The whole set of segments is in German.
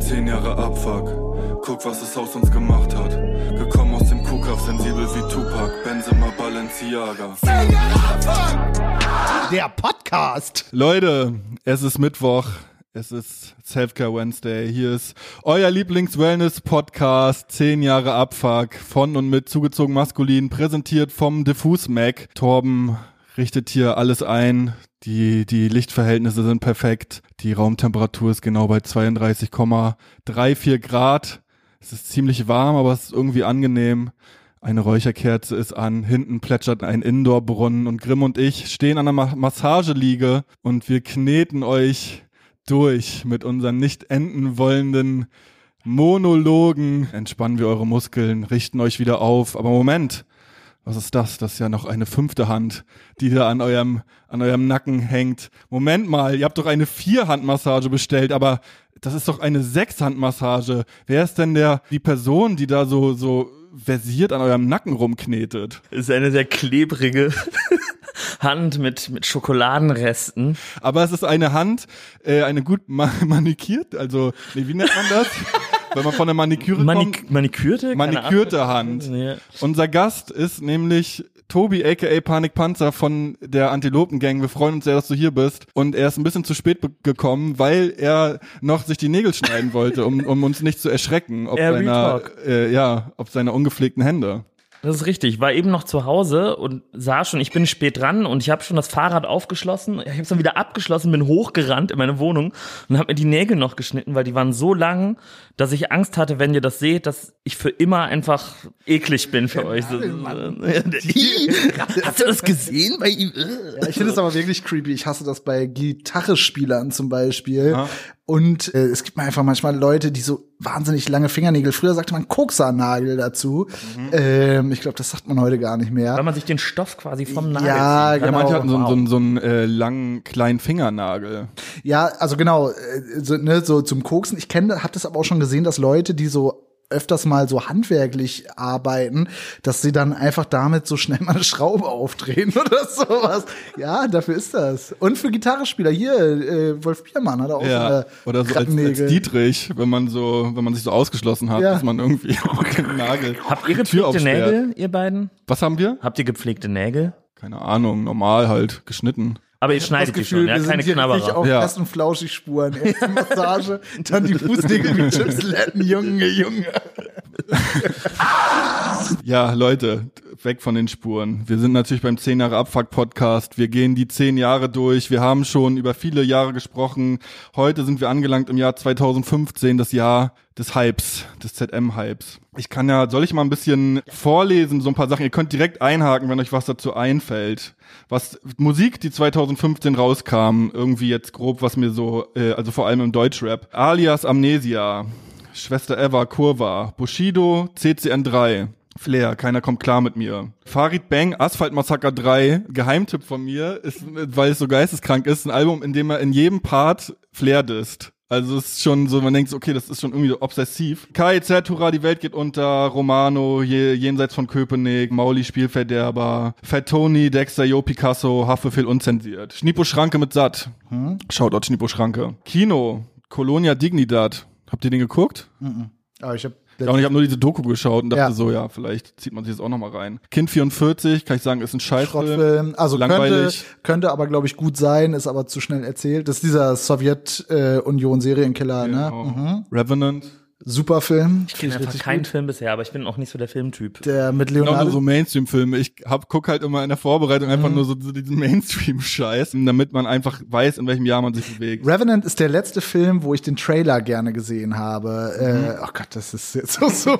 Zehn Jahre Abfuck, guck, was es aus uns gemacht hat. Gekommen aus dem Kuhkampf, sensibel wie Tupac, Benzema Balenciaga. Zehn Jahre Abfuck! Der Podcast! Leute, es ist Mittwoch. Es ist Selfcare Wednesday. Hier ist euer Lieblings-Wellness-Podcast. Zehn Jahre Abfuck von und mit zugezogen maskulin, präsentiert vom Diffus Mac. Torben richtet hier alles ein. Die, die Lichtverhältnisse sind perfekt. Die Raumtemperatur ist genau bei 32,34 Grad. Es ist ziemlich warm, aber es ist irgendwie angenehm. Eine Räucherkerze ist an, hinten plätschert ein Indoor-Brunnen und Grimm und ich stehen an der Ma Massageliege und wir kneten euch durch mit unseren nicht enden wollenden Monologen. Entspannen wir eure Muskeln, richten euch wieder auf. Aber Moment, was ist das? Das ist ja noch eine fünfte Hand, die da an eurem, an eurem Nacken hängt. Moment mal, ihr habt doch eine Vierhandmassage bestellt, aber das ist doch eine Sechshandmassage. Wer ist denn der, die Person, die da so, so versiert an eurem Nacken rumknetet? Das ist eine sehr klebrige Hand mit, mit Schokoladenresten. Aber es ist eine Hand, äh, eine gut ma manikiert, also, nee, wie nennt man das? Wenn man von der Maniküre Manik kommt. Manikürte? Manikürte Hand. Ja. Unser Gast ist nämlich Tobi aka Panik Panzer von der Antilopen-Gang. Wir freuen uns sehr, dass du hier bist. Und er ist ein bisschen zu spät gekommen, weil er noch sich die Nägel schneiden wollte, um, um uns nicht zu erschrecken, ob seiner, äh, ja, ob seiner ungepflegten Hände. Das ist richtig. Ich war eben noch zu Hause und sah schon, ich bin spät dran und ich habe schon das Fahrrad aufgeschlossen. Ich habe es dann wieder abgeschlossen, bin hochgerannt in meine Wohnung und habe mir die Nägel noch geschnitten, weil die waren so lang, dass ich Angst hatte, wenn ihr das seht, dass ich für immer einfach eklig bin für ja, euch. Hast du das gesehen bei ihm? Ja, ich finde es aber wirklich creepy. Ich hasse das bei Gitarrespielern zum Beispiel. Ja. Und äh, es gibt mir einfach manchmal Leute, die so wahnsinnig lange Fingernägel. Früher sagte man Koksernagel dazu. Mhm. Ähm, ich glaube, das sagt man heute gar nicht mehr. Weil man sich den Stoff quasi vom Nagel ja, zieht. Genau. Ja, manche hatten so, so, so einen äh, langen kleinen Fingernagel. Ja, also genau, äh, so, ne, so zum Koksen. Ich kenne, hab das aber auch schon gesehen, dass Leute, die so öfters mal so handwerklich arbeiten, dass sie dann einfach damit so schnell mal eine Schraube aufdrehen oder sowas. Ja, dafür ist das. Und für Gitarrespieler hier, äh, Wolf Biermann hat auch ja, so Oder so als, als, Dietrich, wenn man so, wenn man sich so ausgeschlossen hat, ja. dass man irgendwie auch Nagel. Habt ihr gepflegte Nägel, ihr beiden? Was haben wir? Habt ihr gepflegte Nägel? Keine Ahnung, normal halt, geschnitten. Aber ihr schneidet die schon, ja, keine Knabberer. auf ja. erst und flauschig Spuren. Erst Massage, dann die Fußnägel mit Chipsletten, Junge, Junge. ja, Leute, weg von den Spuren. Wir sind natürlich beim 10 Jahre Abfuck Podcast. Wir gehen die 10 Jahre durch. Wir haben schon über viele Jahre gesprochen. Heute sind wir angelangt im Jahr 2015, das Jahr des Hypes, des ZM-Hypes. Ich kann ja, soll ich mal ein bisschen vorlesen, so ein paar Sachen. Ihr könnt direkt einhaken, wenn euch was dazu einfällt. Was Musik, die 2015 rauskam, irgendwie jetzt grob, was mir so, äh, also vor allem im Deutschrap. Alias Amnesia, Schwester Eva, Kurva, Bushido, CCN3. Flair, keiner kommt klar mit mir. Farid Bang, Asphalt Massaker 3, Geheimtipp von mir, ist, weil es so geisteskrank ist, ein Album, in dem er in jedem Part Flair disst. Also es ist schon so, man denkt, okay, das ist schon irgendwie so obsessiv. KIZ, Hurra, die Welt geht unter, Romano, je, jenseits von Köpenick, Mauli, Spielverderber, Fat Tony, Dexter, Jo, Picasso, Haftbefehl unzensiert. Schnipo Schranke mit Satt. Hm? Shoutout Schnipo Schranke. Kino, Colonia Dignidad. Habt ihr den geguckt? Mhm. Aber ich habe ja, und ich habe nur diese Doku geschaut und dachte ja. so, ja, vielleicht zieht man sich das auch nochmal rein. Kind 44, kann ich sagen, ist ein Scheißfilm. Also langweilig. Könnte, könnte aber, glaube ich, gut sein, ist aber zu schnell erzählt. Das ist dieser Sowjetunion-Serienkiller, ne? genau. Mhm. Revenant. Super Film. Ich kenne einfach keinen Film bisher, aber ich bin auch nicht so der Filmtyp. Der mit Leonardo. Genau, so Mainstream-Filme. Ich hab, guck halt immer in der Vorbereitung einfach mhm. nur so, so diesen Mainstream-Scheiß, damit man einfach weiß, in welchem Jahr man sich bewegt. Revenant ist der letzte Film, wo ich den Trailer gerne gesehen habe. Mhm. Äh, oh Gott, das ist jetzt so so.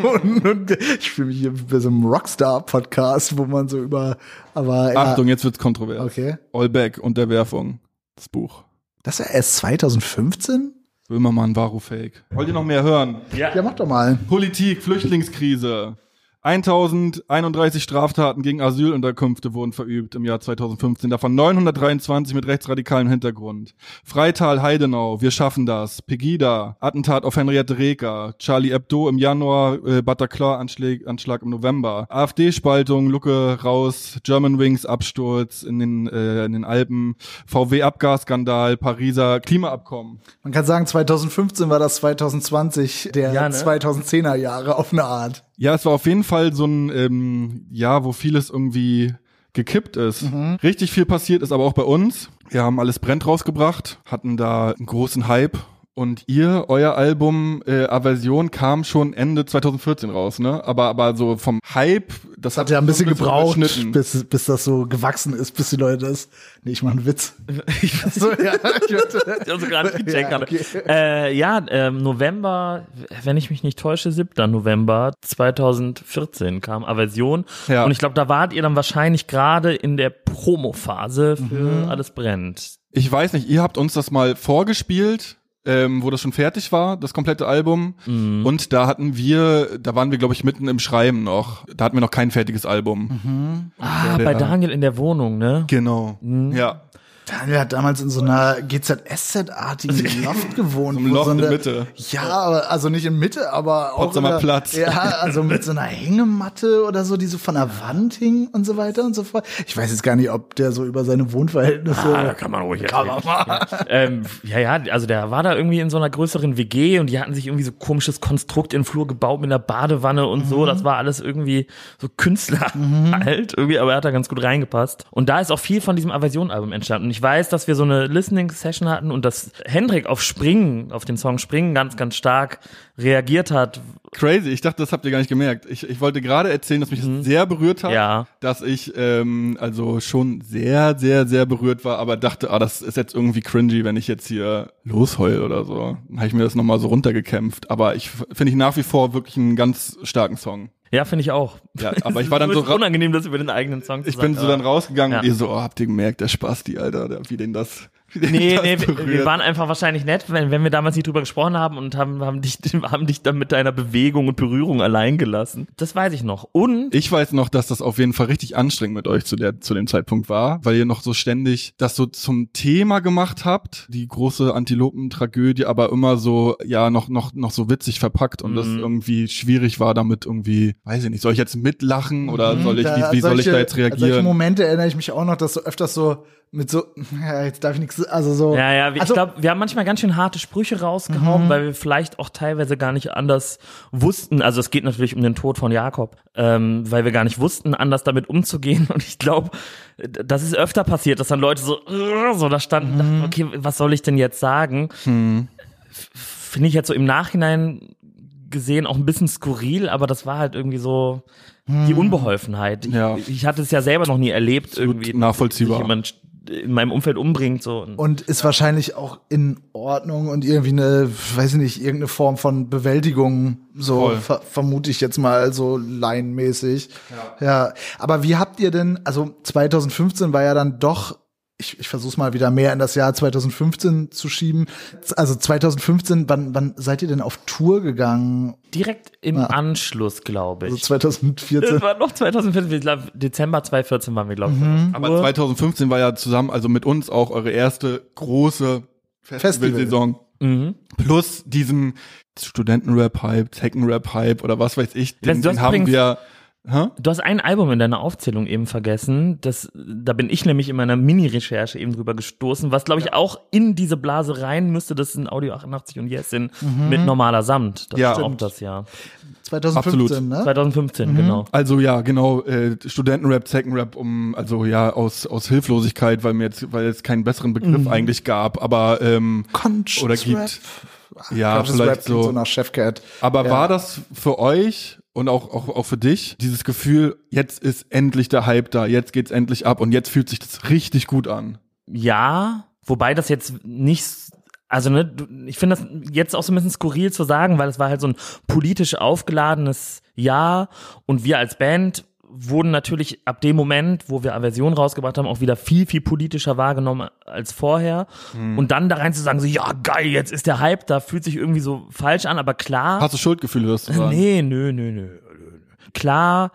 ich fühle mich hier bei so einem Rockstar-Podcast, wo man so über. Aber ja. Achtung, jetzt wird's kontrovers. Okay. All Back, Unterwerfung, das Buch. Das ist ja erst 2015? Böhmermann, Varo Fake. Wollt ihr noch mehr hören? Ja. Ja, mach doch mal. Politik, Flüchtlingskrise. 1031 Straftaten gegen Asylunterkünfte wurden verübt im Jahr 2015, davon 923 mit rechtsradikalem Hintergrund. Freital Heidenau, wir schaffen das. Pegida, Attentat auf Henriette Reker, Charlie Hebdo im Januar, äh, Bataclan-Anschlag Anschlag im November, AfD-Spaltung, Lucke raus, German Wings Absturz in den, äh, in den Alpen, VW-Abgasskandal, Pariser Klimaabkommen. Man kann sagen, 2015 war das 2020 der Ja, ne? 2010er Jahre auf eine Art. Ja, es war auf jeden Fall so ein ähm, Jahr, wo vieles irgendwie gekippt ist. Richtig viel passiert ist aber auch bei uns. Wir haben alles brennt rausgebracht, hatten da einen großen Hype. Und ihr, euer Album äh, Aversion kam schon Ende 2014 raus, ne? Aber aber so vom Hype, das Hat ja ein bisschen gebraucht, überschnitten. bis, bis das so gewachsen ist, bis die Leute das. Nee, ich mach einen Witz. so, ja, ich also gerade gecheckt Ja, okay. Äh, ja, ähm, November, wenn ich mich nicht täusche, 7. November 2014 kam Aversion. Ja. Und ich glaube, da wart ihr dann wahrscheinlich gerade in der Promophase für Mhm. Alles brennt. Ich weiß nicht, ihr habt uns das mal vorgespielt, ähm, wo das schon fertig war, das komplette Album. Mhm. Und da hatten wir, da waren wir, glaube ich, mitten im Schreiben noch. Da hatten wir noch kein fertiges Album. Mhm. Ah, der- bei Daniel in der Wohnung, ne? Genau. Ja. Daniel hat damals in so einer GZSZ-artigen Loft gewohnt. So Loft in eine, Mitte. Ja, also nicht in Mitte, aber auch. Potsdamer in der- Platz. Ja, also mit so einer Hängematte oder so, die so von der Wand hing und so weiter und so fort. Ich weiß jetzt gar nicht, ob der so über seine Wohnverhältnisse. Ah, da kann man ruhig erzählen. Ja. ähm, ja, ja, also der war da irgendwie in so einer größeren WG und die hatten sich irgendwie so komisches Konstrukt in den Flur gebaut mit einer Badewanne und so. Das war alles irgendwie so Künstler halt irgendwie, aber er hat da ganz gut reingepasst. Und da ist auch viel von diesem Aversion-Album entstanden. Und ich weiß, dass wir so eine Listening-Session hatten und dass Hendrik auf Springen, auf den Song Springen ganz, ganz stark reagiert hat. Crazy, ich dachte, das habt ihr gar nicht gemerkt. Ich, ich wollte gerade erzählen, dass mich das sehr berührt hat. Mhm. Ja. Dass ich ähm, also schon sehr, sehr, sehr berührt war, aber dachte, ah, das ist jetzt irgendwie cringy, wenn ich jetzt hier losheul oder so. Dann habe ich mir das nochmal so runtergekämpft. Aber ich finde ich nach wie vor wirklich einen ganz starken Song. Ja, finde ich auch. Ja, aber ich war dann so unangenehm, das über den eigenen Song zu Ich bin sagen, so aber- dann rausgegangen Ja. und ihr so, oh, habt ihr gemerkt, der Spasti, Alter, der, wie den das, Nee, das nee, wir, wir berührt. waren einfach wahrscheinlich nett, wenn, wenn wir damals nicht drüber gesprochen haben und haben, haben, dich, haben dich dann mit deiner Bewegung und Berührung allein gelassen. Das weiß ich noch. Und Ich weiß noch, dass das auf jeden Fall richtig anstrengend mit euch zu, der, zu dem Zeitpunkt war, weil ihr noch so ständig das so zum Thema gemacht habt, die große Antilopentragödie, aber immer so, ja, noch, noch, noch so witzig verpackt und das Mhm. irgendwie schwierig war damit irgendwie, weiß ich nicht, soll ich jetzt mitlachen oder soll ich, wie, wie soll ich solche- da jetzt An solche reagieren? Momente erinnere ich mich auch noch, dass so öfters so mit so, ja, jetzt darf ich nichts, also so. ja, ja, also, ich glaube, wir haben manchmal ganz schön harte Sprüche rausgehauen, weil wir vielleicht auch teilweise gar nicht anders wussten. Also es geht natürlich um den Tod von Jakob, ähm, weil wir gar nicht wussten, anders damit umzugehen. Und ich glaube, das ist öfter passiert, dass dann Leute so, so da standen, dachten, okay, was soll ich denn jetzt sagen? finde ich jetzt so im Nachhinein gesehen auch ein bisschen skurril, aber das war halt irgendwie so die Unbeholfenheit. Ich, Ja. ich hatte es ja selber noch nie erlebt, irgendwie, nachvollziehbar. jemand in meinem Umfeld umbringt. So. und ist wahrscheinlich auch in Ordnung und irgendwie eine, weiß ich nicht, irgendeine Form von Bewältigung, so ver vermute ich jetzt mal so laienmäßig. Ja. ja. Aber wie habt ihr denn, also 2015 war ja dann doch ich, ich versuche mal wieder mehr in das Jahr 2015 zu schieben. Also 2015, wann, wann seid ihr denn auf Tour gegangen? Direkt im Anschluss, glaube Also ich. 2014. das war noch 2014, ich glaub, Dezember 2014 waren wir, glaube ich. Aber 2015 war ja zusammen, also mit uns auch eure erste große Festivalsaison. Mhm. Plus diesem Studentenrap-Hype, Tekken-Rap-Hype oder was weiß ich, den, den haben wir. Hä? Du hast ein Album in deiner Aufzählung eben vergessen. Das, da bin ich nämlich in meiner Mini-Recherche eben drüber gestoßen, was glaube ich auch in diese Blase rein müsste. Das sind Audio 88 und Yes sind mit normaler Samt. Das Ja. stimmt das ja. 2015, ne? 2015, genau. Also ja, genau, äh, Studentenrap, Tekken-Rap, um, also ja, aus, aus Hilflosigkeit, weil mir jetzt, weil es keinen besseren Begriff Mhm. eigentlich gab, aber ähm, Conscious oder gibt. Rap. Ja, Conscious vielleicht Rap so. so nach Chefcat. Aber Ja. war das für euch und auch, auch, auch für dich dieses Gefühl, jetzt ist endlich der Hype da, jetzt geht's endlich ab und jetzt fühlt sich das richtig gut an? Ja, wobei das jetzt nicht, also ne, ich finde das jetzt auch so ein bisschen skurril zu sagen, weil es war halt so ein politisch aufgeladenes Jahr und wir als Band wurden natürlich ab dem Moment, wo wir Aversion rausgebracht haben, auch wieder viel, viel politischer wahrgenommen als vorher. Und dann da rein zu sagen, so, ja, geil, jetzt ist der Hype, da fühlt sich irgendwie so falsch an, aber klar. Hast du Schuldgefühle, wirst du sagen? Nee, nö, nö, nö. klar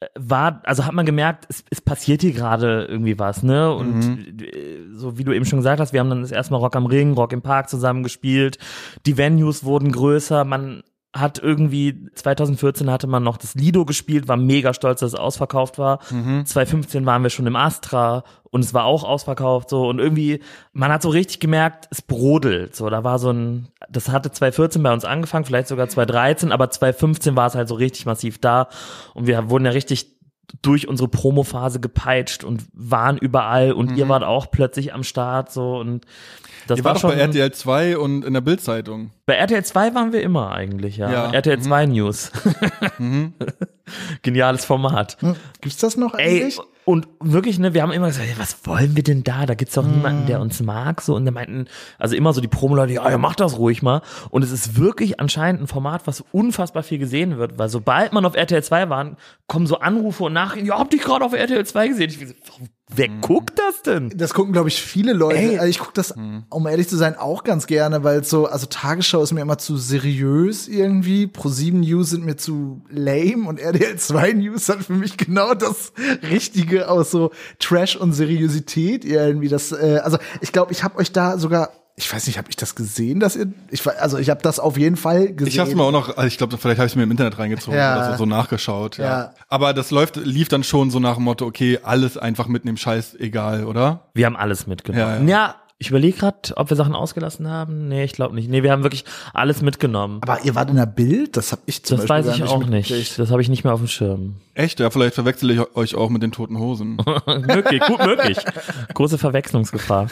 äh, war, also hat man gemerkt, es, es passiert hier gerade irgendwie was, ne? Und mhm. so wie du eben schon gesagt hast, wir haben dann das erste Mal Rock am Ring, Rock im Park zusammen gespielt. Die Venues wurden größer, man hat irgendwie 2014 hatte man noch das Lido gespielt, war mega stolz, dass es ausverkauft war. Mhm. 2015 waren wir schon im Astra und es war auch ausverkauft so und irgendwie man hat so richtig gemerkt, es brodelt. So, da war so ein das hatte 2014 bei uns angefangen, vielleicht sogar 2013, aber 2015 war es halt so richtig massiv da und wir wurden ja richtig durch unsere Promophase gepeitscht und waren überall und mhm. ihr wart auch plötzlich am Start so und das Ihr war doch schon bei RTL 2 und in der Bildzeitung. Bei RTL 2 waren wir immer eigentlich, ja. ja. RTL 2 mhm. News. mhm. Geniales Format. Hm. Gibt's das noch eigentlich? Ey, und wirklich, ne, wir haben immer gesagt, was wollen wir denn da? Da gibt's doch niemanden, der uns mag, so. Und der meinten, also immer so die Promo-Leute, ja, ja, mach das ruhig mal. Und es ist wirklich anscheinend ein Format, was unfassbar viel gesehen wird, weil sobald man auf RTL 2 war, kommen so Anrufe und Nachrichten, ja, hab dich gerade auf RTL 2 gesehen. Ich so, wer mhm. guckt das denn? Das gucken, glaube ich, viele Leute. Ey. Also ich gucke das, mhm. um ehrlich zu sein, auch ganz gerne, weil so, also Tagesschau ist mir immer zu seriös irgendwie. Pro 7 News sind mir zu lame und RTL 2 News hat für mich genau das Richtige aus so Trash und Seriosität irgendwie. Das, äh, also ich glaube, ich habe euch da sogar ich weiß nicht, habe ich das gesehen, dass ihr, ich also ich habe das auf jeden Fall gesehen. Ich habe mir auch noch, also ich glaube, vielleicht habe ich mir im Internet reingezogen ja. oder so, so nachgeschaut. Ja. ja. Aber das läuft, lief dann schon so nach dem Motto, okay, alles einfach mitnehmen, Scheiß egal, oder? Wir haben alles mitgenommen. Ja, ja. Ich überlege gerade, ob wir Sachen ausgelassen haben. Nee, ich glaube nicht. Nee, wir haben wirklich alles mitgenommen. Aber ihr wart in der Bild? Das habe ich zum das Beispiel weiß ich auch nicht. Das habe ich nicht mehr auf dem Schirm. Echt? Ja, vielleicht verwechsel ich euch auch mit den toten Hosen. möglich, gut möglich. Große Verwechslungsgefahr.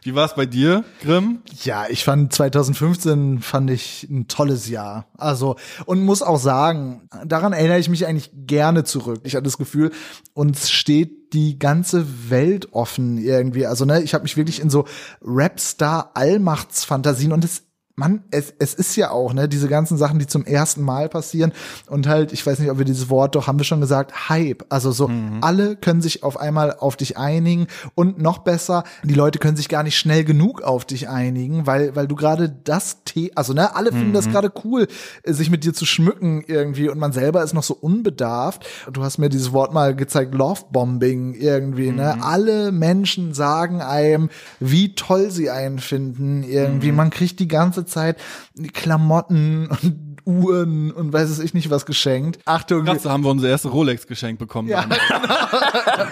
Wie war es bei dir, Grimm? Ja, ich fand 2015 fand ich ein tolles Jahr. Also und muss auch sagen, daran erinnere ich mich eigentlich gerne zurück. Ich hatte das Gefühl, uns steht die ganze Welt offen irgendwie. Also ne, ich habe mich wirklich in so Rapstar-Allmachtsfantasien und es man, es, es ist ja auch, ne, diese ganzen Sachen, die zum ersten Mal passieren und halt, ich weiß nicht, ob wir dieses Wort doch, haben wir schon gesagt, Hype. Also so, mhm. alle können sich auf einmal auf dich einigen und noch besser, die Leute können sich gar nicht schnell genug auf dich einigen, weil, weil du gerade das, The also ne, alle finden mhm. das gerade cool, sich mit dir zu schmücken irgendwie und man selber ist noch so unbedarft. Du hast mir dieses Wort mal gezeigt, Lovebombing irgendwie, ne, mhm. ne, alle Menschen sagen einem, wie toll sie einen finden irgendwie, mhm. man kriegt die ganze Zeit Klamotten und Uhren und weiß es ich nicht was geschenkt. Achtung. Krass, da haben wir unser erstes Rolex geschenkt bekommen. Ja, genau.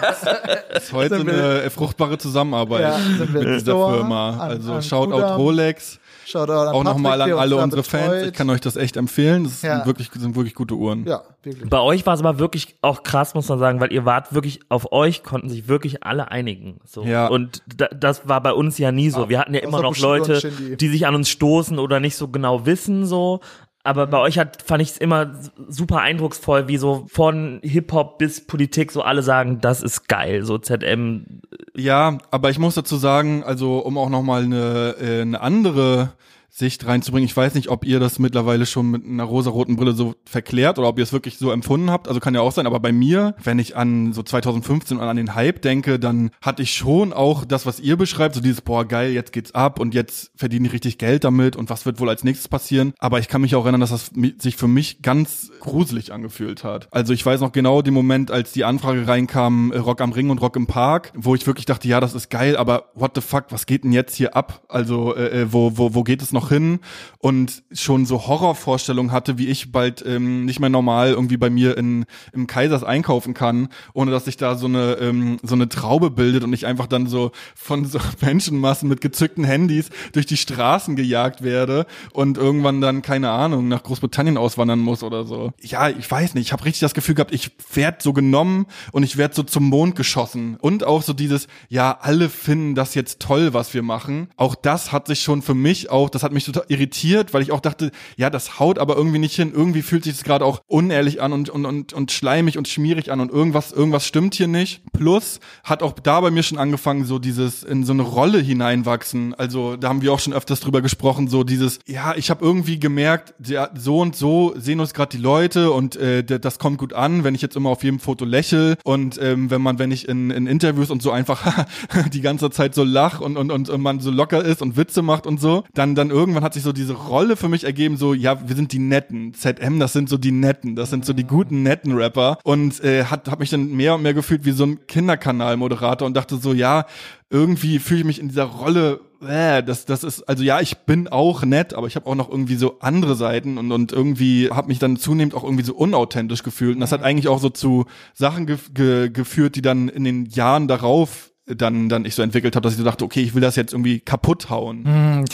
das ist heute eine fruchtbare Zusammenarbeit ja, mit dieser Firma. Also Shoutout Rolex. Shoutout an Auch nochmal an alle unsere betreut. Fans. Ich kann euch das echt empfehlen. Das ja. sind, wirklich, sind wirklich gute Uhren. Ja, wirklich. Bei euch war es aber wirklich auch krass, muss man sagen, weil ihr wart wirklich, auf euch konnten sich wirklich alle einigen. So. Ja. Und da, das war bei uns ja nie so. Wir hatten ja immer noch Leute, die sich an uns stoßen oder nicht so genau wissen, so. Aber bei euch hat, fand ich es immer super eindrucksvoll, wie so von Hip-Hop bis Politik so alle sagen, das ist geil, so ZM. Ja, aber ich muss dazu sagen, also um auch nochmal eine, äh, eine andere Sicht reinzubringen. Ich weiß nicht, ob ihr das mittlerweile schon mit einer rosaroten Brille so verklärt oder ob ihr es wirklich so empfunden habt. Also kann ja auch sein, aber bei mir, wenn ich an so 2015 und an den Hype denke, dann hatte ich schon auch das, was ihr beschreibt, so dieses, boah, geil, jetzt geht's ab und jetzt verdiene ich richtig Geld damit und was wird wohl als nächstes passieren. Aber ich kann mich auch erinnern, dass das sich für mich ganz gruselig angefühlt hat. Also ich weiß noch genau den Moment, als die Anfrage reinkam, äh, Rock am Ring und Rock im Park, wo ich wirklich dachte, ja, das ist geil, aber what the fuck, was geht denn jetzt hier ab? Also äh, äh wo, wo, wo geht es noch noch hin und schon so Horrorvorstellungen hatte, wie ich bald ähm, nicht mehr normal irgendwie bei mir in, im Kaisers einkaufen kann, ohne dass sich da so eine, ähm, so eine Traube bildet und ich einfach dann so von so Menschenmassen mit gezückten Handys durch die Straßen gejagt werde und irgendwann dann, keine Ahnung, nach Großbritannien auswandern muss oder so. Ja, ich weiß nicht, ich habe richtig das Gefühl gehabt, ich werd so genommen und ich werd so zum Mond geschossen. Und auch so dieses, ja, alle finden das jetzt toll, was wir machen. Auch das hat sich schon für mich auch, das hat mich total irritiert, weil ich auch dachte, ja, das haut aber irgendwie nicht hin. Irgendwie fühlt sich das gerade auch unehrlich an und, und, und, und schleimig und schmierig an und irgendwas, irgendwas stimmt hier nicht. Plus hat auch da bei mir schon angefangen, so dieses in so eine Rolle hineinwachsen. Also da haben wir auch schon öfters drüber gesprochen, so dieses, ja, ich habe irgendwie gemerkt, ja, so und so sehen uns gerade die Leute und äh, das kommt gut an, wenn ich jetzt immer auf jedem Foto lächel und ähm, wenn man, wenn ich in, in Interviews und so einfach die ganze Zeit so lach und, und, und man so locker ist und Witze macht und so, dann, dann irgendwie irgendwann hat sich so diese Rolle für mich ergeben, so, ja, wir sind die Netten. ZM, das sind so die Netten, das sind so die guten, netten Rapper. Und äh, hat, hat mich dann mehr und mehr gefühlt wie so ein Kinderkanal-Moderator und dachte so, ja, irgendwie fühle ich mich in dieser Rolle, äh, das, das ist, also ja, ich bin auch nett, aber ich habe auch noch irgendwie so andere Seiten und, und irgendwie habe mich dann zunehmend auch irgendwie so unauthentisch gefühlt. Und das hat eigentlich auch so zu Sachen ge ge geführt, die dann in den Jahren darauf dann, dann ich so entwickelt habe, dass ich so dachte, okay, ich will das jetzt irgendwie kaputt hauen.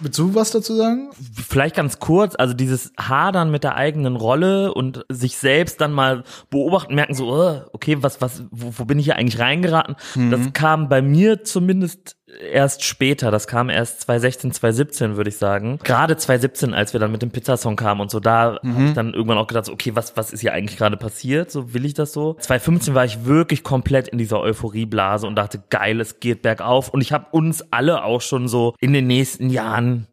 Willst du was dazu sagen? Vielleicht ganz kurz, also dieses Hadern mit der eigenen Rolle und sich selbst dann mal beobachten, merken so, oh, okay, was, was, wo, wo bin ich hier eigentlich reingeraten? Mhm. Das kam bei mir zumindest erst später. Das kam erst 2016, 2017, würde ich sagen. Gerade 2017, als wir dann mit dem Pizzasong kamen und so, da mhm. habe ich dann irgendwann auch gedacht, okay, was, was ist hier eigentlich gerade passiert? So will ich das so. 2015 war ich wirklich komplett in dieser Euphorieblase und dachte, geil, es geht bergauf. Und ich habe uns alle auch schon so in den nächsten Jahren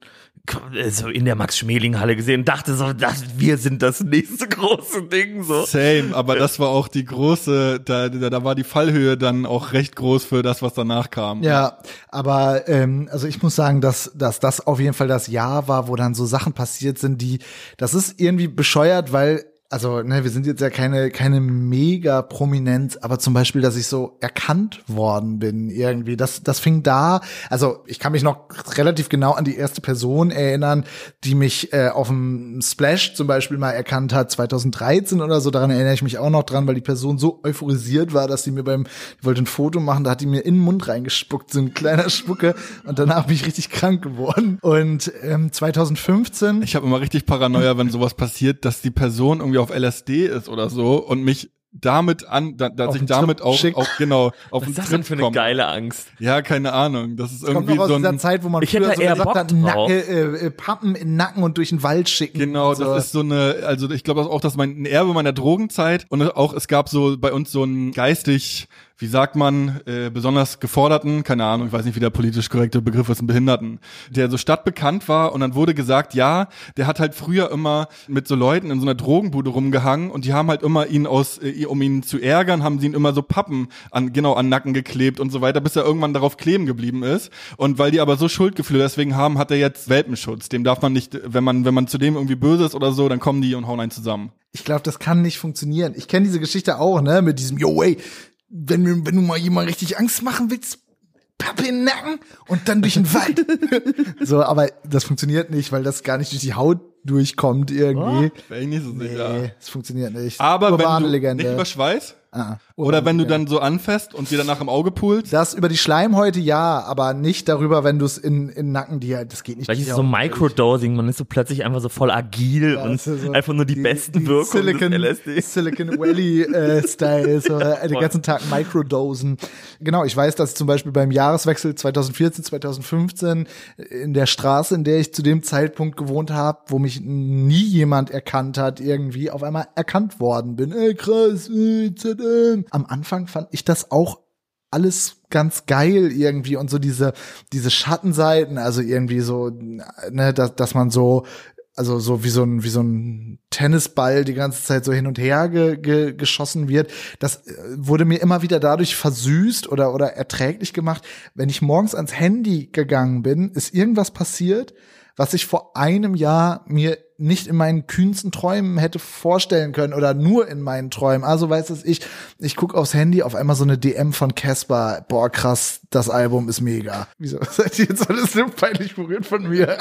so in der Max-Schmeling-Halle gesehen und dachte so, das, wir sind das nächste große Ding. So. Same, aber das war auch die große, da, da, da war die Fallhöhe dann auch recht groß für das, was danach kam. Ja, aber ähm, also ich muss sagen, dass, dass das auf jeden Fall das Jahr war, wo dann so Sachen passiert sind, die, das ist irgendwie bescheuert, weil also, ne, wir sind jetzt ja keine, keine mega Prominenz, aber zum Beispiel, dass ich so erkannt worden bin irgendwie. Das, das fing da, also ich kann mich noch relativ genau an die erste Person erinnern, die mich äh, auf dem Splash zum Beispiel mal erkannt hat, 2013 oder so. Daran erinnere ich mich auch noch dran, weil die Person so euphorisiert war, dass sie mir beim, ich wollte ein Foto machen, da hat die mir in den Mund reingespuckt, so ein kleiner Spucke. Und danach bin ich richtig krank geworden. Und ähm, 2015. Ich habe immer richtig Paranoia, wenn sowas passiert, dass die Person irgendwie auf LSD ist oder so und mich damit an, da, dass ich damit auch, auch genau auf den Trip denn für eine komm. geile Angst? Ja, keine Ahnung. Das ist das irgendwie kommt so ein, dieser Zeit, wo man ich hätte so eher Bock hat, Nacke, äh, äh, Pappen in den Nacken und durch den Wald schicken. Genau, so. das ist so eine, also ich glaube auch, dass mein ein Erbe meiner Drogenzeit und auch es gab so bei uns so ein geistig wie sagt man, äh, besonders Geforderten, keine Ahnung, ich weiß nicht, wie der politisch korrekte Begriff ist, ein Behinderten, der so stadtbekannt war und dann wurde gesagt, ja, der hat halt früher immer mit so Leuten in so einer Drogenbude rumgehangen und die haben halt immer ihn aus, äh, um ihn zu ärgern, haben sie ihn immer so Pappen an, genau, an Nacken geklebt und so weiter, bis er irgendwann darauf kleben geblieben ist. Und weil die aber so Schuldgefühle deswegen haben, hat er jetzt Welpenschutz. Dem darf man nicht, wenn man, wenn man zu dem irgendwie böse ist oder so, dann kommen die und hauen einen zusammen. Ich glaube, das kann nicht funktionieren. Ich kenne diese Geschichte auch, ne, mit diesem, yo, ey, wenn, wenn du mal jemand richtig Angst machen willst, Pappe in den Nacken und dann durch den Wald. so, aber das funktioniert nicht, weil das gar nicht durch die Haut durchkommt irgendwie. Oh, ich nicht so sicher. Nee, es funktioniert nicht. Aber Urbane wenn du Legende. nicht über Schweiß? Ah, oder wenn du dann so anfasst und dir danach im Auge pulst? Das über die Schleimhäute ja, aber nicht darüber, wenn du es in, in Nacken dir, das geht nicht. Vielleicht ist es so Microdosing, man ist so plötzlich einfach so voll agil ja, und so einfach nur die, die besten die Wirkungen Silicon, des LSD. Silicon Valley äh, Style, so äh, den ganzen Tag Microdosen. Genau, ich weiß, dass ich zum Beispiel beim Jahreswechsel 2014, 2015 in der Straße, in der ich zu dem Zeitpunkt gewohnt habe, wo mich nie jemand erkannt hat, irgendwie auf einmal erkannt worden bin. Ey, krass, äh, Am Anfang fand ich das auch alles ganz geil irgendwie und so diese diese Schattenseiten, also irgendwie so ne, dass, dass man so also so wie so ein wie so ein Tennisball die ganze Zeit so hin und her ge, ge, geschossen wird, das äh, wurde mir immer wieder dadurch versüßt oder oder erträglich gemacht, wenn ich morgens ans Handy gegangen bin, ist irgendwas passiert, was ich vor einem Jahr mir nicht in meinen kühnsten Träumen hätte vorstellen können oder nur in meinen Träumen. Also weiß es ich, ich guck aufs Handy, auf einmal so eine DM von Casper. Boah, krass, das Album ist mega. Wieso seid ihr jetzt alles so peinlich berührt von mir?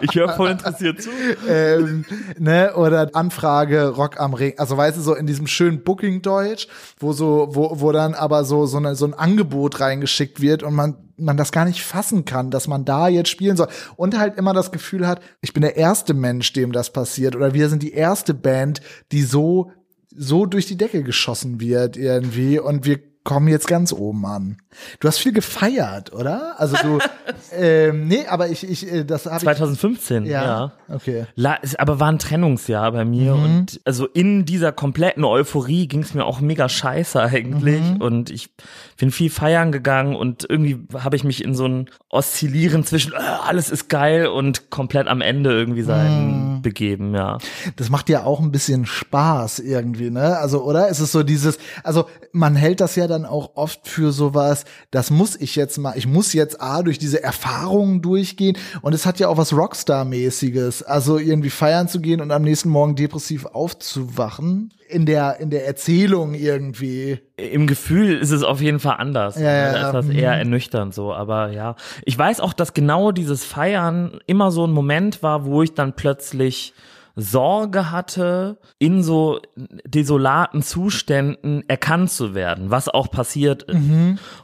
ich höre voll interessiert zu. ähm, ne, oder Anfrage Rock am Ring. Also weißt du, so in diesem schönen Booking-Deutsch, wo so, wo, wo dann aber so, so, eine, so ein Angebot reingeschickt wird und man man das gar nicht fassen kann, dass man da jetzt spielen soll. Und halt immer das Gefühl hat, ich bin der erste Mensch, dem das passiert. Oder wir sind die erste Band, die so so durch die Decke geschossen wird irgendwie. Und wir kommen jetzt ganz oben an. Du hast viel gefeiert, oder? Also du, ähm, nee, aber ich, ich, äh, das habe 2015, ich, ja. ja. Okay. La, aber war ein Trennungsjahr bei mir mhm. und also in dieser kompletten Euphorie ging es mir auch mega scheiße eigentlich mhm. und ich bin viel feiern gegangen und irgendwie habe ich mich in so ein Oszillieren zwischen äh, alles ist geil und komplett am Ende irgendwie sein. Mhm begeben, ja. Das macht ja auch ein bisschen Spaß irgendwie, ne? Also, oder? Es ist so dieses, also man hält das ja dann auch oft für sowas, das muss ich jetzt mal, ich muss jetzt A durch diese Erfahrungen durchgehen und es hat ja auch was Rockstar-mäßiges. Also irgendwie feiern zu gehen und am nächsten Morgen depressiv aufzuwachen. In der, in der Erzählung irgendwie. Im Gefühl ist es auf jeden Fall anders. Ja, ja, da ist das eher ernüchternd so. Aber ja, ich weiß auch, dass genau dieses Feiern immer so ein Moment war, wo ich dann plötzlich Sorge hatte, in so desolaten Zuständen erkannt zu werden, was auch passiert ist.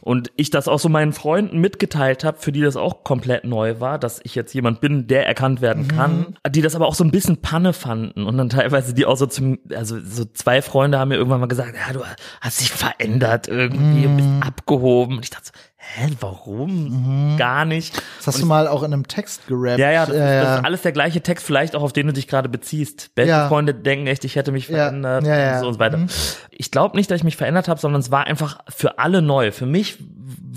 Und ich das auch so meinen Freunden mitgeteilt habe, für die das auch komplett neu war, dass ich jetzt jemand bin, der erkannt werden kann, die das aber auch so ein bisschen Panne fanden und dann teilweise die auch so zum, also so zwei Freunde haben mir irgendwann mal gesagt, ja, du hast dich verändert irgendwie und bist abgehoben. Und ich dachte so, hä, warum? Gar nicht. Das hast du mal auch in einem Text gerappt. Ja, ja das, ja, das ist alles der gleiche Text, vielleicht auch auf den du dich gerade beziehst. Beste Ja. Freunde denken echt, ich hätte mich verändert ja, ja. und so und so weiter. Mhm. Ich glaube nicht, dass ich mich verändert habe, sondern es war einfach für alle neu. Für mich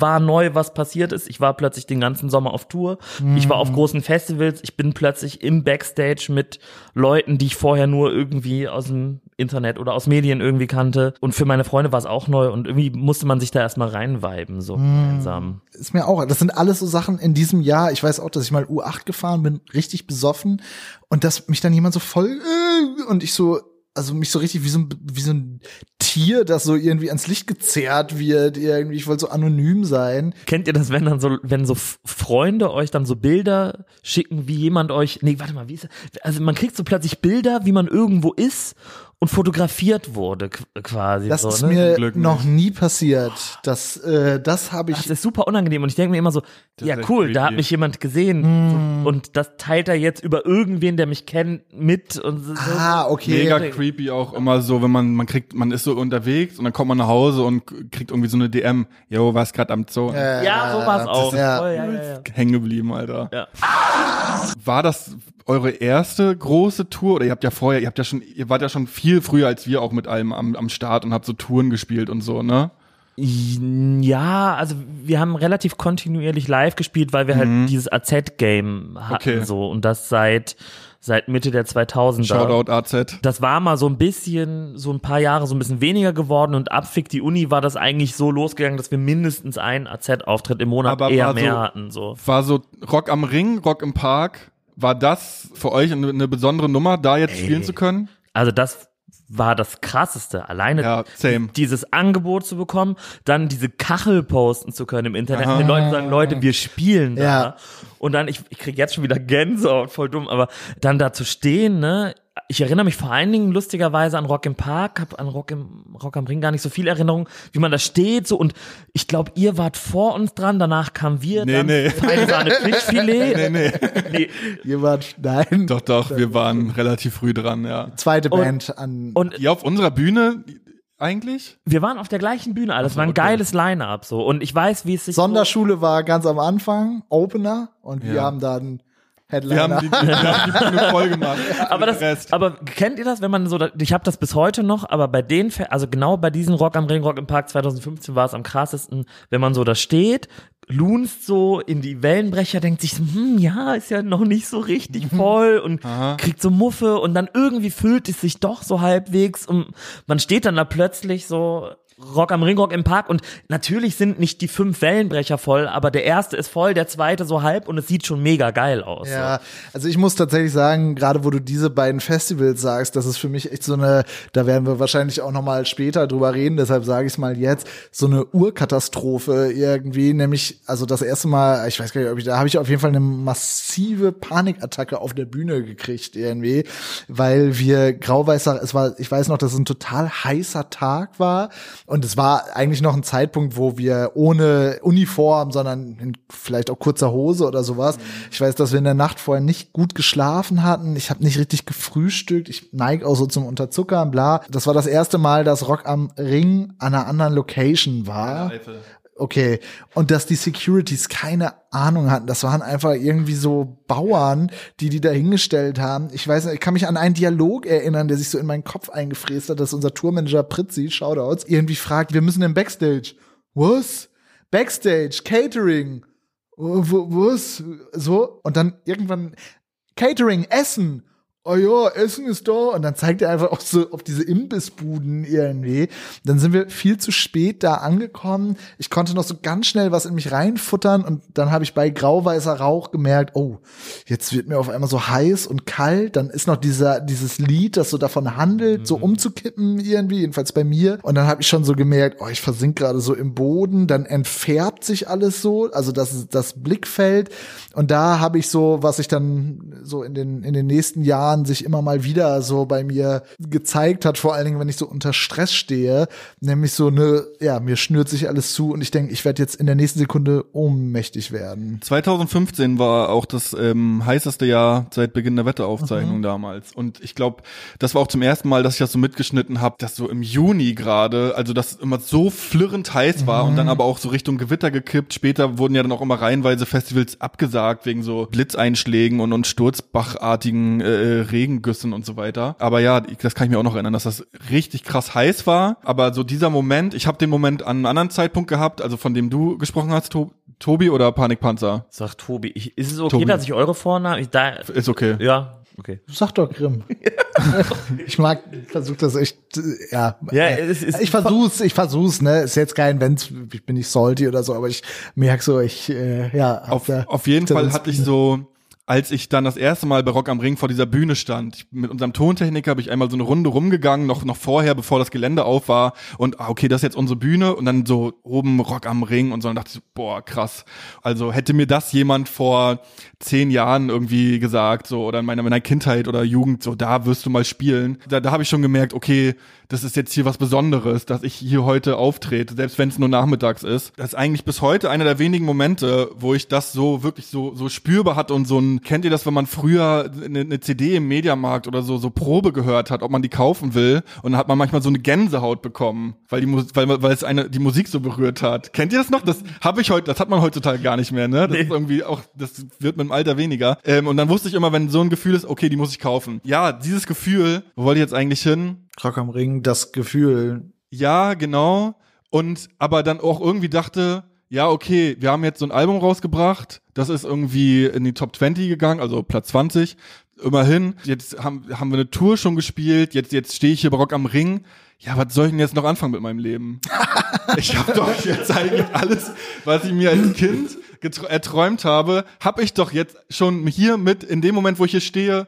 war neu, was passiert ist. Ich war plötzlich den ganzen Sommer auf Tour. Ich war Mhm. auf großen Festivals. Ich bin plötzlich im Backstage mit Leuten, die ich vorher nur irgendwie aus dem Internet oder aus Medien irgendwie kannte. Und für meine Freunde war es auch neu und irgendwie musste man sich da erstmal reinviben, so Mhm. gemeinsam. ist mir auch. Das sind alles so Sachen in diesem Jahr. Ich weiß auch, dass ich mal U8 gefahren bin, richtig besoffen und dass mich dann jemand so voll äh, und ich so also mich so richtig wie so ein wie so ein Tier, das so irgendwie ans Licht gezerrt wird, irgendwie ich wollte so anonym sein. Kennt ihr das, wenn dann so, wenn so Freunde euch dann so Bilder schicken, wie jemand euch, nee, warte mal, wie ist das? Also man kriegt so plötzlich Bilder, wie man irgendwo ist und fotografiert wurde, qu- quasi. Das so, ist ne? mir Glück nicht. noch nie passiert. Das äh, das habe Das ich ist super unangenehm und ich denke mir immer so, ja ist echt cool, da hat mich jemand gesehen Hm. so, und das teilt er jetzt über irgendwen, der mich kennt, mit und so. Ah, okay. Mega creepy auch immer so, wenn man, man kriegt, man ist so unterwegs und dann kommt man nach Hause und kriegt irgendwie so eine DM, yo, was gerade am Zoo? Äh, Ja, so war es auch. ja. Voll, ja, ja, ja. Hängen geblieben, Alter. Ja. War das eure erste große Tour oder ihr habt ja vorher, ihr habt ja schon, ihr wart ja schon viel früher als wir auch mit allem am, am Start und habt so Touren gespielt und so, ne? Ja, also wir haben relativ kontinuierlich live gespielt, weil wir halt dieses AZ-Game hatten Okay. so und das seit seit Mitte der 2000er. Shoutout AZ. Das war mal so ein bisschen, so ein paar Jahre so ein bisschen weniger geworden und ab Fick die Uni war das eigentlich so losgegangen, dass wir mindestens einen AZ-Auftritt im Monat Aber eher mehr so- hatten. So. War so Rock am Ring, Rock im Park. War das für euch eine, besondere Nummer, da jetzt spielen zu können? Also das war das krasseste. Alleine Ja, same. dieses Angebot zu bekommen, dann diese Kachel posten zu können im Internet, Aha. den Leuten sagen, Leute, wir spielen da. Ja. Und dann, ich, ich krieg jetzt schon wieder Gänsehaut, voll dumm, aber dann da zu stehen, ne? Ich erinnere mich vor allen Dingen lustigerweise an Rock im Park, hab an Rock im Rock am Ring gar nicht so viel Erinnerung, wie man da steht, so und ich glaube, ihr wart vor uns dran, danach kamen wir, Nee, dann nee. feine Sahne Fischfilet. Nee, nee. nee. Jemand, nein. Doch, doch, wir waren relativ früh dran, ja. Zweite Und- Band an. Und Ihr auf unserer Bühne eigentlich? wir waren auf der gleichen Bühne, alles war ein okay. geiles Line-Up so und ich weiß, wie es sich so- Sonderschule war ganz am Anfang, Opener, und wir Ja. haben dann Wir Headliner. haben die, wir haben die voll gemacht. aber das, Rest. aber kennt ihr das, wenn man so, ich habe das bis heute noch, aber bei den, also genau bei diesem Rock am Ring, Rock im Park 2015 war es am krassesten, wenn man so da steht, lunst so in die Wellenbrecher, denkt sich, so, hm, ja, ist ja noch nicht so richtig voll und Aha. kriegt so Muffe und dann irgendwie füllt es sich doch so halbwegs und man steht dann da plötzlich so Rock am Ring, Rock im Park und natürlich sind nicht die fünf Wellenbrecher voll, aber der erste ist voll, der zweite so halb und es sieht schon mega geil aus. Ja, also ich muss tatsächlich sagen, gerade wo du diese beiden Festivals sagst, das ist für mich echt so eine, da werden wir wahrscheinlich auch noch mal später drüber reden, deshalb sage ich es mal jetzt, so eine Urkatastrophe irgendwie, nämlich also das erste Mal, ich weiß gar nicht, ob ich da habe ich auf jeden Fall eine massive Panikattacke auf der Bühne gekriegt irgendwie, weil wir grauweißer, es war, ich weiß noch, dass es ein total heißer Tag war und es war eigentlich noch ein Zeitpunkt, wo wir ohne Uniform, sondern in vielleicht auch kurzer Hose oder sowas. Ich weiß, dass wir in der Nacht vorher nicht gut geschlafen hatten. Ich habe nicht richtig gefrühstückt. Ich neige auch so zum Unterzuckern, bla. Das war das erste Mal, dass Rock am Ring an einer anderen Location war. Okay. Und dass die Securities keine Ahnung hatten. Das waren einfach irgendwie so Bauern, die die da hingestellt haben. Ich weiß nicht, ich kann mich an einen Dialog erinnern, der sich so in meinen Kopf eingefräst hat, dass unser Tourmanager Pritzi, Shoutouts, irgendwie fragt, wir müssen im Backstage. Was? Backstage, Catering. Was? So? Und dann irgendwann Catering, Essen. Oh ja, Essen ist da. Und dann zeigt er einfach auch so auf diese Imbissbuden irgendwie. Dann sind wir viel zu spät da angekommen. Ich konnte noch so ganz schnell was in mich reinfuttern und dann habe ich bei grauweißer Rauch gemerkt, oh, jetzt wird mir auf einmal so heiß und kalt. Dann ist noch dieser, dieses Lied, das so davon handelt, so umzukippen irgendwie, jedenfalls bei mir. Und dann habe ich schon so gemerkt, oh, ich versink gerade so im Boden. Dann entfärbt sich alles so, also das, das Blickfeld. Und da habe ich so, was ich dann so in den, in den nächsten Jahren sich immer mal wieder so bei mir gezeigt hat, vor allen Dingen, wenn ich so unter Stress stehe, nämlich so eine, ja, mir schnürt sich alles zu und ich denke, ich werde jetzt in der nächsten Sekunde ohnmächtig werden. 2015 war auch das ähm, heißeste Jahr seit Beginn der Wetteaufzeichnung damals. Und ich glaube, das war auch zum ersten Mal, dass ich das so mitgeschnitten habe, dass so im Juni gerade, also das immer so flirrend heiß war und dann aber auch so Richtung Gewitter gekippt. Später wurden ja dann auch immer reihenweise Festivals abgesagt wegen so Blitzeinschlägen und, und sturzbachartigen äh, Regengüssen und so weiter. Aber ja, das kann ich mir auch noch erinnern, dass das richtig krass heiß war. Aber so dieser Moment, ich habe den Moment an einem anderen Zeitpunkt gehabt, also von dem du gesprochen hast, to Tobi oder Panikpanzer? Sagt Tobi. Ich, ist es okay, Tobi. dass ich eure Vornamen, ich, da, Ist okay. ja, okay. Sag doch Grimm. ich mag, versuch das echt, ja. Ja, es ist- ich versuch's, ich versuch's, ne. Ist jetzt kein, wenn's, ich bin nicht salty oder so, aber ich merk so, ich, äh, ja. Auf, da- auf jeden Fall hatte ich so, als ich dann das erste Mal bei Rock am Ring vor dieser Bühne stand, mit unserem Tontechniker bin ich einmal so eine Runde rumgegangen, noch, noch vorher, bevor das Gelände auf war. Und ah, okay, das ist jetzt unsere Bühne. Und dann so oben Rock am Ring und so, und dachte ich, boah, krass. Also hätte mir das jemand vor zehn Jahren irgendwie gesagt, so, oder in meiner, meiner Kindheit oder Jugend, so, da wirst du mal spielen, da, da habe ich schon gemerkt, okay, das ist jetzt hier was Besonderes, dass ich hier heute auftrete, selbst wenn es nur nachmittags ist. Das ist eigentlich bis heute einer der wenigen Momente, wo ich das so wirklich so, so spürbar hatte und so ein, kennt ihr das, wenn man früher eine, eine CD im Mediamarkt oder so, so Probe gehört hat, ob man die kaufen will und dann hat man manchmal so eine Gänsehaut bekommen, weil die, Mus- weil, weil es eine, die Musik so berührt hat. Kennt ihr das noch? Das habe ich heute, das hat man heutzutage gar nicht mehr, ne? Das ist irgendwie auch, das wird mit dem Alter weniger. Ähm, und dann wusste ich immer, wenn so ein Gefühl ist, okay, die muss ich kaufen. Ja, dieses Gefühl, wo wollte ich jetzt eigentlich hin? Rock am Ring, das Gefühl. Ja, genau. Und aber dann auch irgendwie dachte, ja, okay, wir haben jetzt so ein Album rausgebracht, das ist irgendwie in die Top 20 gegangen, also Platz 20. Immerhin, jetzt haben, haben wir eine Tour schon gespielt, jetzt, jetzt stehe ich hier bei Rock am Ring. Ja, was soll ich denn jetzt noch anfangen mit meinem Leben? ich habe doch jetzt eigentlich alles, was ich mir als Kind erträumt habe, habe ich doch jetzt schon hier mit, in dem Moment, wo ich hier stehe,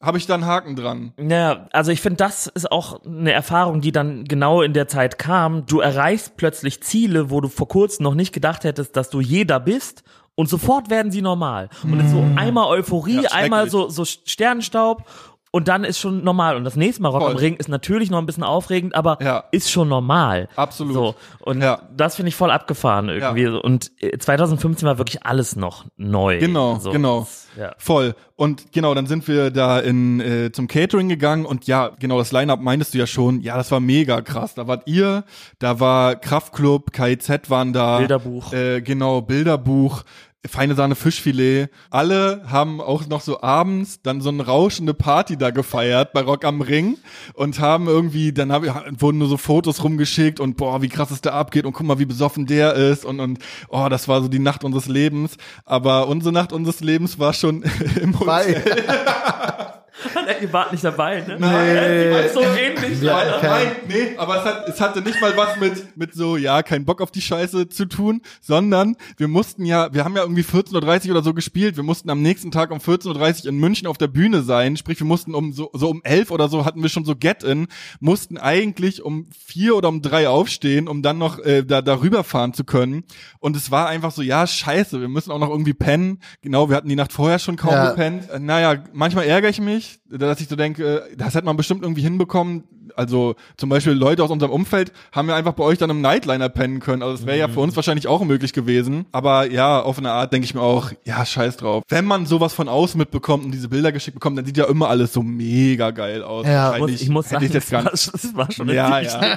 habe ich da einen Haken dran. Naja, also ich finde, das ist auch eine Erfahrung, die dann genau in der Zeit kam. Du erreichst plötzlich Ziele, wo du vor kurzem noch nicht gedacht hättest, dass du jeder bist. Und sofort werden sie normal. Und ist so einmal Euphorie, Ja, einmal so, so Sternenstaub und dann ist schon normal. Und das nächste Mal Rock Voll. am Ring ist natürlich noch ein bisschen aufregend, aber Ja. ist schon normal. Absolut. So. Und Ja. das finde ich voll abgefahren irgendwie. Und äh, 2015 war wirklich alles noch neu. Genau, so. genau. Ja. Voll. Und genau, dann sind wir da in äh, zum Catering gegangen und ja, genau, das Line-Up meintest du ja schon. Ja, das war mega krass. Da wart ihr, da war Kraftklub, KIZ waren da. Bilderbuch. Äh, genau, Bilderbuch. Feine Sahne Fischfilet. Alle haben auch noch so abends dann so eine rauschende Party da gefeiert bei Rock am Ring und haben irgendwie, dann hab, wurden nur so Fotos rumgeschickt und boah, wie krass es da abgeht und guck mal, wie besoffen der ist und, und oh, das war so die Nacht unseres Lebens. Aber unsere Nacht unseres Lebens war schon im Hotel. Ihr wart nicht dabei, ne? Nein. So ähnlich. Ja, nein, nee, aber es, hat, es hatte nicht mal was mit, mit so, ja, kein Bock auf die Scheiße zu tun, sondern wir mussten ja, wir haben ja irgendwie 14.30 Uhr oder so gespielt, wir mussten am nächsten Tag um 14.30 Uhr in München auf der Bühne sein, sprich wir mussten um so, so um 11 oder so hatten wir schon so Get-In, mussten eigentlich um vier oder um drei aufstehen, um dann noch äh, da darüber fahren zu können und es war einfach so, ja, scheiße, wir müssen auch noch irgendwie pennen, genau, wir hatten die Nacht vorher schon kaum Ja. gepennt, Äh, naja, manchmal ärgere ich mich, dass ich so denke, äh, das hätte man bestimmt irgendwie hinbekommen. Also zum Beispiel Leute aus unserem Umfeld haben ja einfach bei euch dann im Nightliner pennen können. Also das wäre ja für uns wahrscheinlich auch möglich gewesen. Aber ja, auf eine Art denke ich mir auch, ja, scheiß drauf. Wenn man sowas von außen mitbekommt und diese Bilder geschickt bekommt, dann sieht ja immer alles so mega geil aus. Ja, Ich muss, ich sagen, ich jetzt das war, das war schon eine Ja, ja.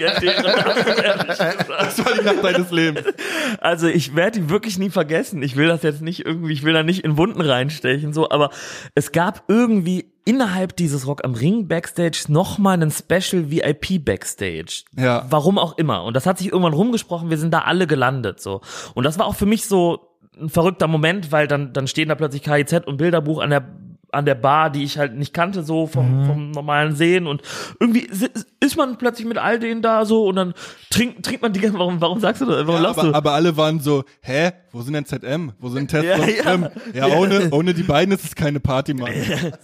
Das war die Nacht deines Lebens. Also ich werde die wirklich nie vergessen. Ich will das jetzt nicht irgendwie, ich will da nicht in Wunden reinstechen, so, aber es gab irgendwie innerhalb dieses Rock am Ring Backstage nochmal einen Special VIP Backstage. Ja. Warum auch immer. Und das hat sich irgendwann rumgesprochen, wir sind da alle gelandet, so. Und das war auch für mich so ein verrückter Moment, weil dann, dann stehen da plötzlich KIZ und Bilderbuch an der an der Bar, die ich halt nicht kannte, so vom, Mhm. vom normalen Sehen und irgendwie ist man plötzlich mit all denen da so und dann trinkt, trinkt man die ganze, warum, warum sagst du das, warum Ja, lachst aber, du? aber alle waren so, hä, wo sind denn ZM? Wo sind Test Ja, und ja. Ja, ohne, ohne die beiden ist es keine Party, Mann.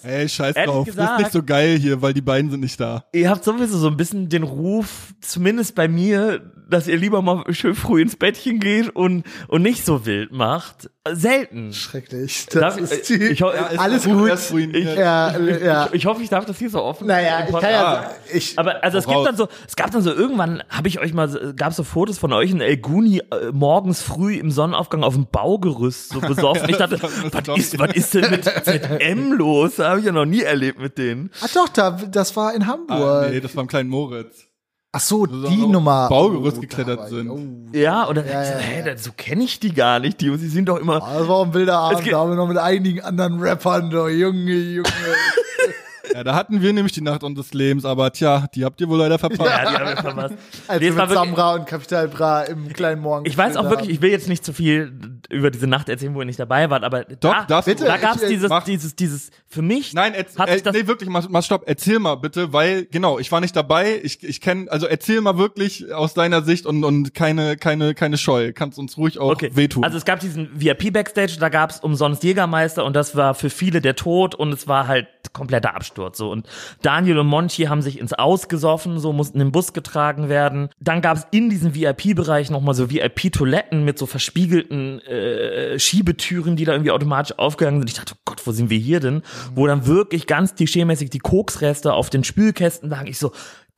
Ey, scheiß Ehrlich drauf. Das ist gesagt- nicht so geil hier, weil die beiden sind nicht da. Ihr habt sowieso so ein bisschen den Ruf, zumindest bei mir, dass ihr lieber mal schön früh ins Bettchen geht und, und nicht so wild macht. Selten. Schrecklich. Darf Das ich- ist die, ich alles Ja, gut. erst ruiniert. Ja, ja. Ich hoffe, ich darf das hier so offen. Naja, ich kann ja, Ah. ich, Aber also es gibt dann so, es gab dann so irgendwann, habe ich euch mal, gab es so Fotos von euch in El Guni äh, morgens früh im Sonnenaufgang auf dem Baugerüst so besoffen. Ich dachte, was ist, was ist denn mit ZM los? Habe ich ja noch nie erlebt mit denen. ach doch, da, das war in Hamburg. Ah, nee, das war im kleinen Moritz. Ach so, So die Nummer. Baugerüst da geklettert sind. Oh. Ja, und dann Ja, ja, hä, ja. das- so kenne ich die gar nicht. Die, sie sind doch immer. Ah, Das war ein wilder Abend, da haben wir noch mit einigen anderen Rappern, da, Junge, Junge. Ja, da hatten wir nämlich die Nacht unseres Lebens, aber tja, die habt ihr wohl leider verpasst. Ja, die haben wir verpasst. Als Nee, wir mit wirklich- Samra und Kapital Bra im kleinen Morgen. Ich weiß auch wirklich, ich will jetzt nicht zu viel über diese Nacht erzählen, wo ihr nicht dabei wart, aber Doch, da. Bitte, da gab es ich- dieses, mach. dieses, dieses, für mich Nein, erz hat äh, sich das nee, wirklich, mal, mal stopp, erzähl mal bitte, weil, genau, ich war nicht dabei, ich, ich kenne, also erzähl mal wirklich aus deiner Sicht und, und keine, keine, keine Scheu, kannst uns ruhig auch Okay. wehtun. Also es gab diesen VIP-Backstage, da gab es umsonst Jägermeister und das war für viele der Tod und es war halt kompletter Absturz so. Und Daniel und Monchi haben sich ins Ausgesoffen, so mussten im Bus getragen werden. Dann gab es in diesem VIP-Bereich nochmal so VIP-Toiletten mit so verspiegelten äh, Schiebetüren, die da irgendwie automatisch aufgegangen sind. Ich dachte, oh Gott, wo sind wir hier denn? Wo dann wirklich ganz klischeemäßig die Koksreste auf den Spülkästen lagen. Ich so,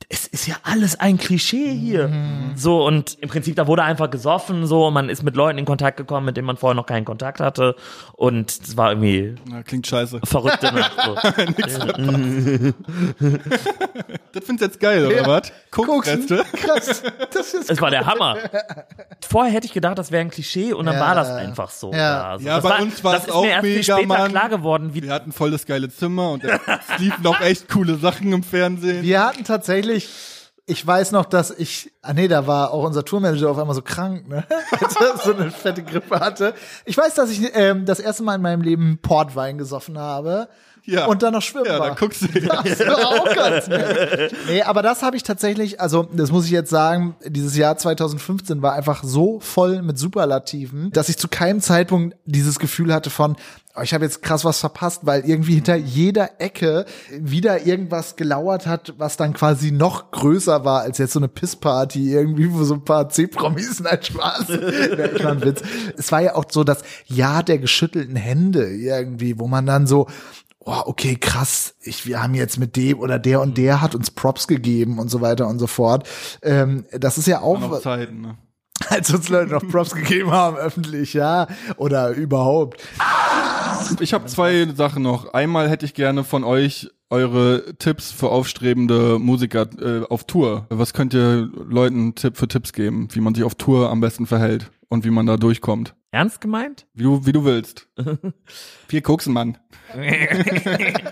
es ist ja alles ein Klischee hier. So, und im Prinzip, da wurde einfach gesoffen, so, man ist mit Leuten in Kontakt gekommen, mit denen man vorher noch keinen Kontakt hatte. Und es war irgendwie Na, klingt scheiße. verrückte Nacht. So. Das findest du jetzt geil, oder Ja. was? Koksen? Krass. Das ist Es war der Hammer. Vorher hätte ich gedacht, das wäre ein Klischee und dann Ja. war das einfach so. Ja. Also Ja, das bei uns war es ist auch mir erst viel mega, später Mann. klar geworden, wie Wir hatten voll das geile Zimmer und es liefen auch echt coole Sachen im Fernsehen. Wir hatten tatsächlich, ich weiß noch, dass ich, ah nee, da war auch unser Tourmanager auf einmal so krank, ne? Als er so eine fette Grippe hatte. Ich weiß, dass ich ähm, das erste Mal in meinem Leben Portwein gesoffen habe. Ja. Und dann noch schwimmen Ja, war. da guckst du. Das war auch ganz nett. Nee, aber das habe ich tatsächlich, also das muss ich jetzt sagen, dieses Jahr 2015 war einfach so voll mit Superlativen, dass ich zu keinem Zeitpunkt dieses Gefühl hatte von, oh, ich habe jetzt krass was verpasst, weil irgendwie hinter jeder Ecke wieder irgendwas gelauert hat, was dann quasi noch größer war als jetzt so eine Pissparty irgendwie, wo so ein paar C-Promis, nein, Spaß. ja, ich war ein Witz. Es war ja auch so das Jahr der geschüttelten Hände irgendwie, wo man dann so, oh, okay, krass, ich, wir haben jetzt mit dem oder der und der hat uns Props gegeben und so weiter und so fort. Ähm, das ist ja auch, Noch Zeiten, ne? als uns Leute noch Props gegeben haben, öffentlich, ja, oder überhaupt. Ich habe zwei Sachen noch. Einmal hätte ich gerne von euch eure Tipps für aufstrebende Musiker äh, auf Tour. Was könnt ihr Leuten Tipp für Tipps geben, wie man sich auf Tour am besten verhält und wie man da durchkommt? ernst gemeint? Wie du, wie du willst. Viel koksen, Mann.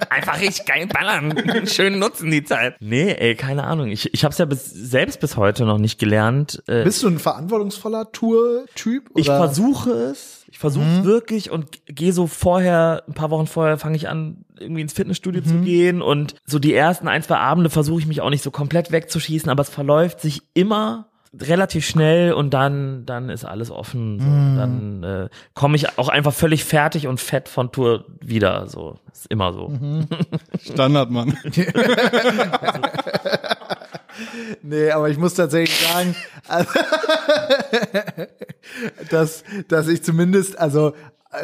Einfach richtig geil ballern. Schön nutzen die Zeit. Nee, ey, keine Ahnung. Ich, ich habe es ja bis, selbst bis heute noch nicht gelernt. Äh, Bist du ein verantwortungsvoller Tour-Typ? ich versuche es. Ich versuche es wirklich und gehe so vorher, ein paar Wochen vorher fange ich an, irgendwie ins Fitnessstudio zu gehen und so die ersten ein, zwei Abende versuche ich mich auch nicht so komplett wegzuschießen, aber es verläuft sich immer relativ schnell und dann dann ist alles offen so. dann äh, komme ich auch einfach völlig fertig und fett von Tour wieder so ist immer so Standard, Mann. Nee, aber ich muss tatsächlich sagen, also, dass, dass ich zumindest, also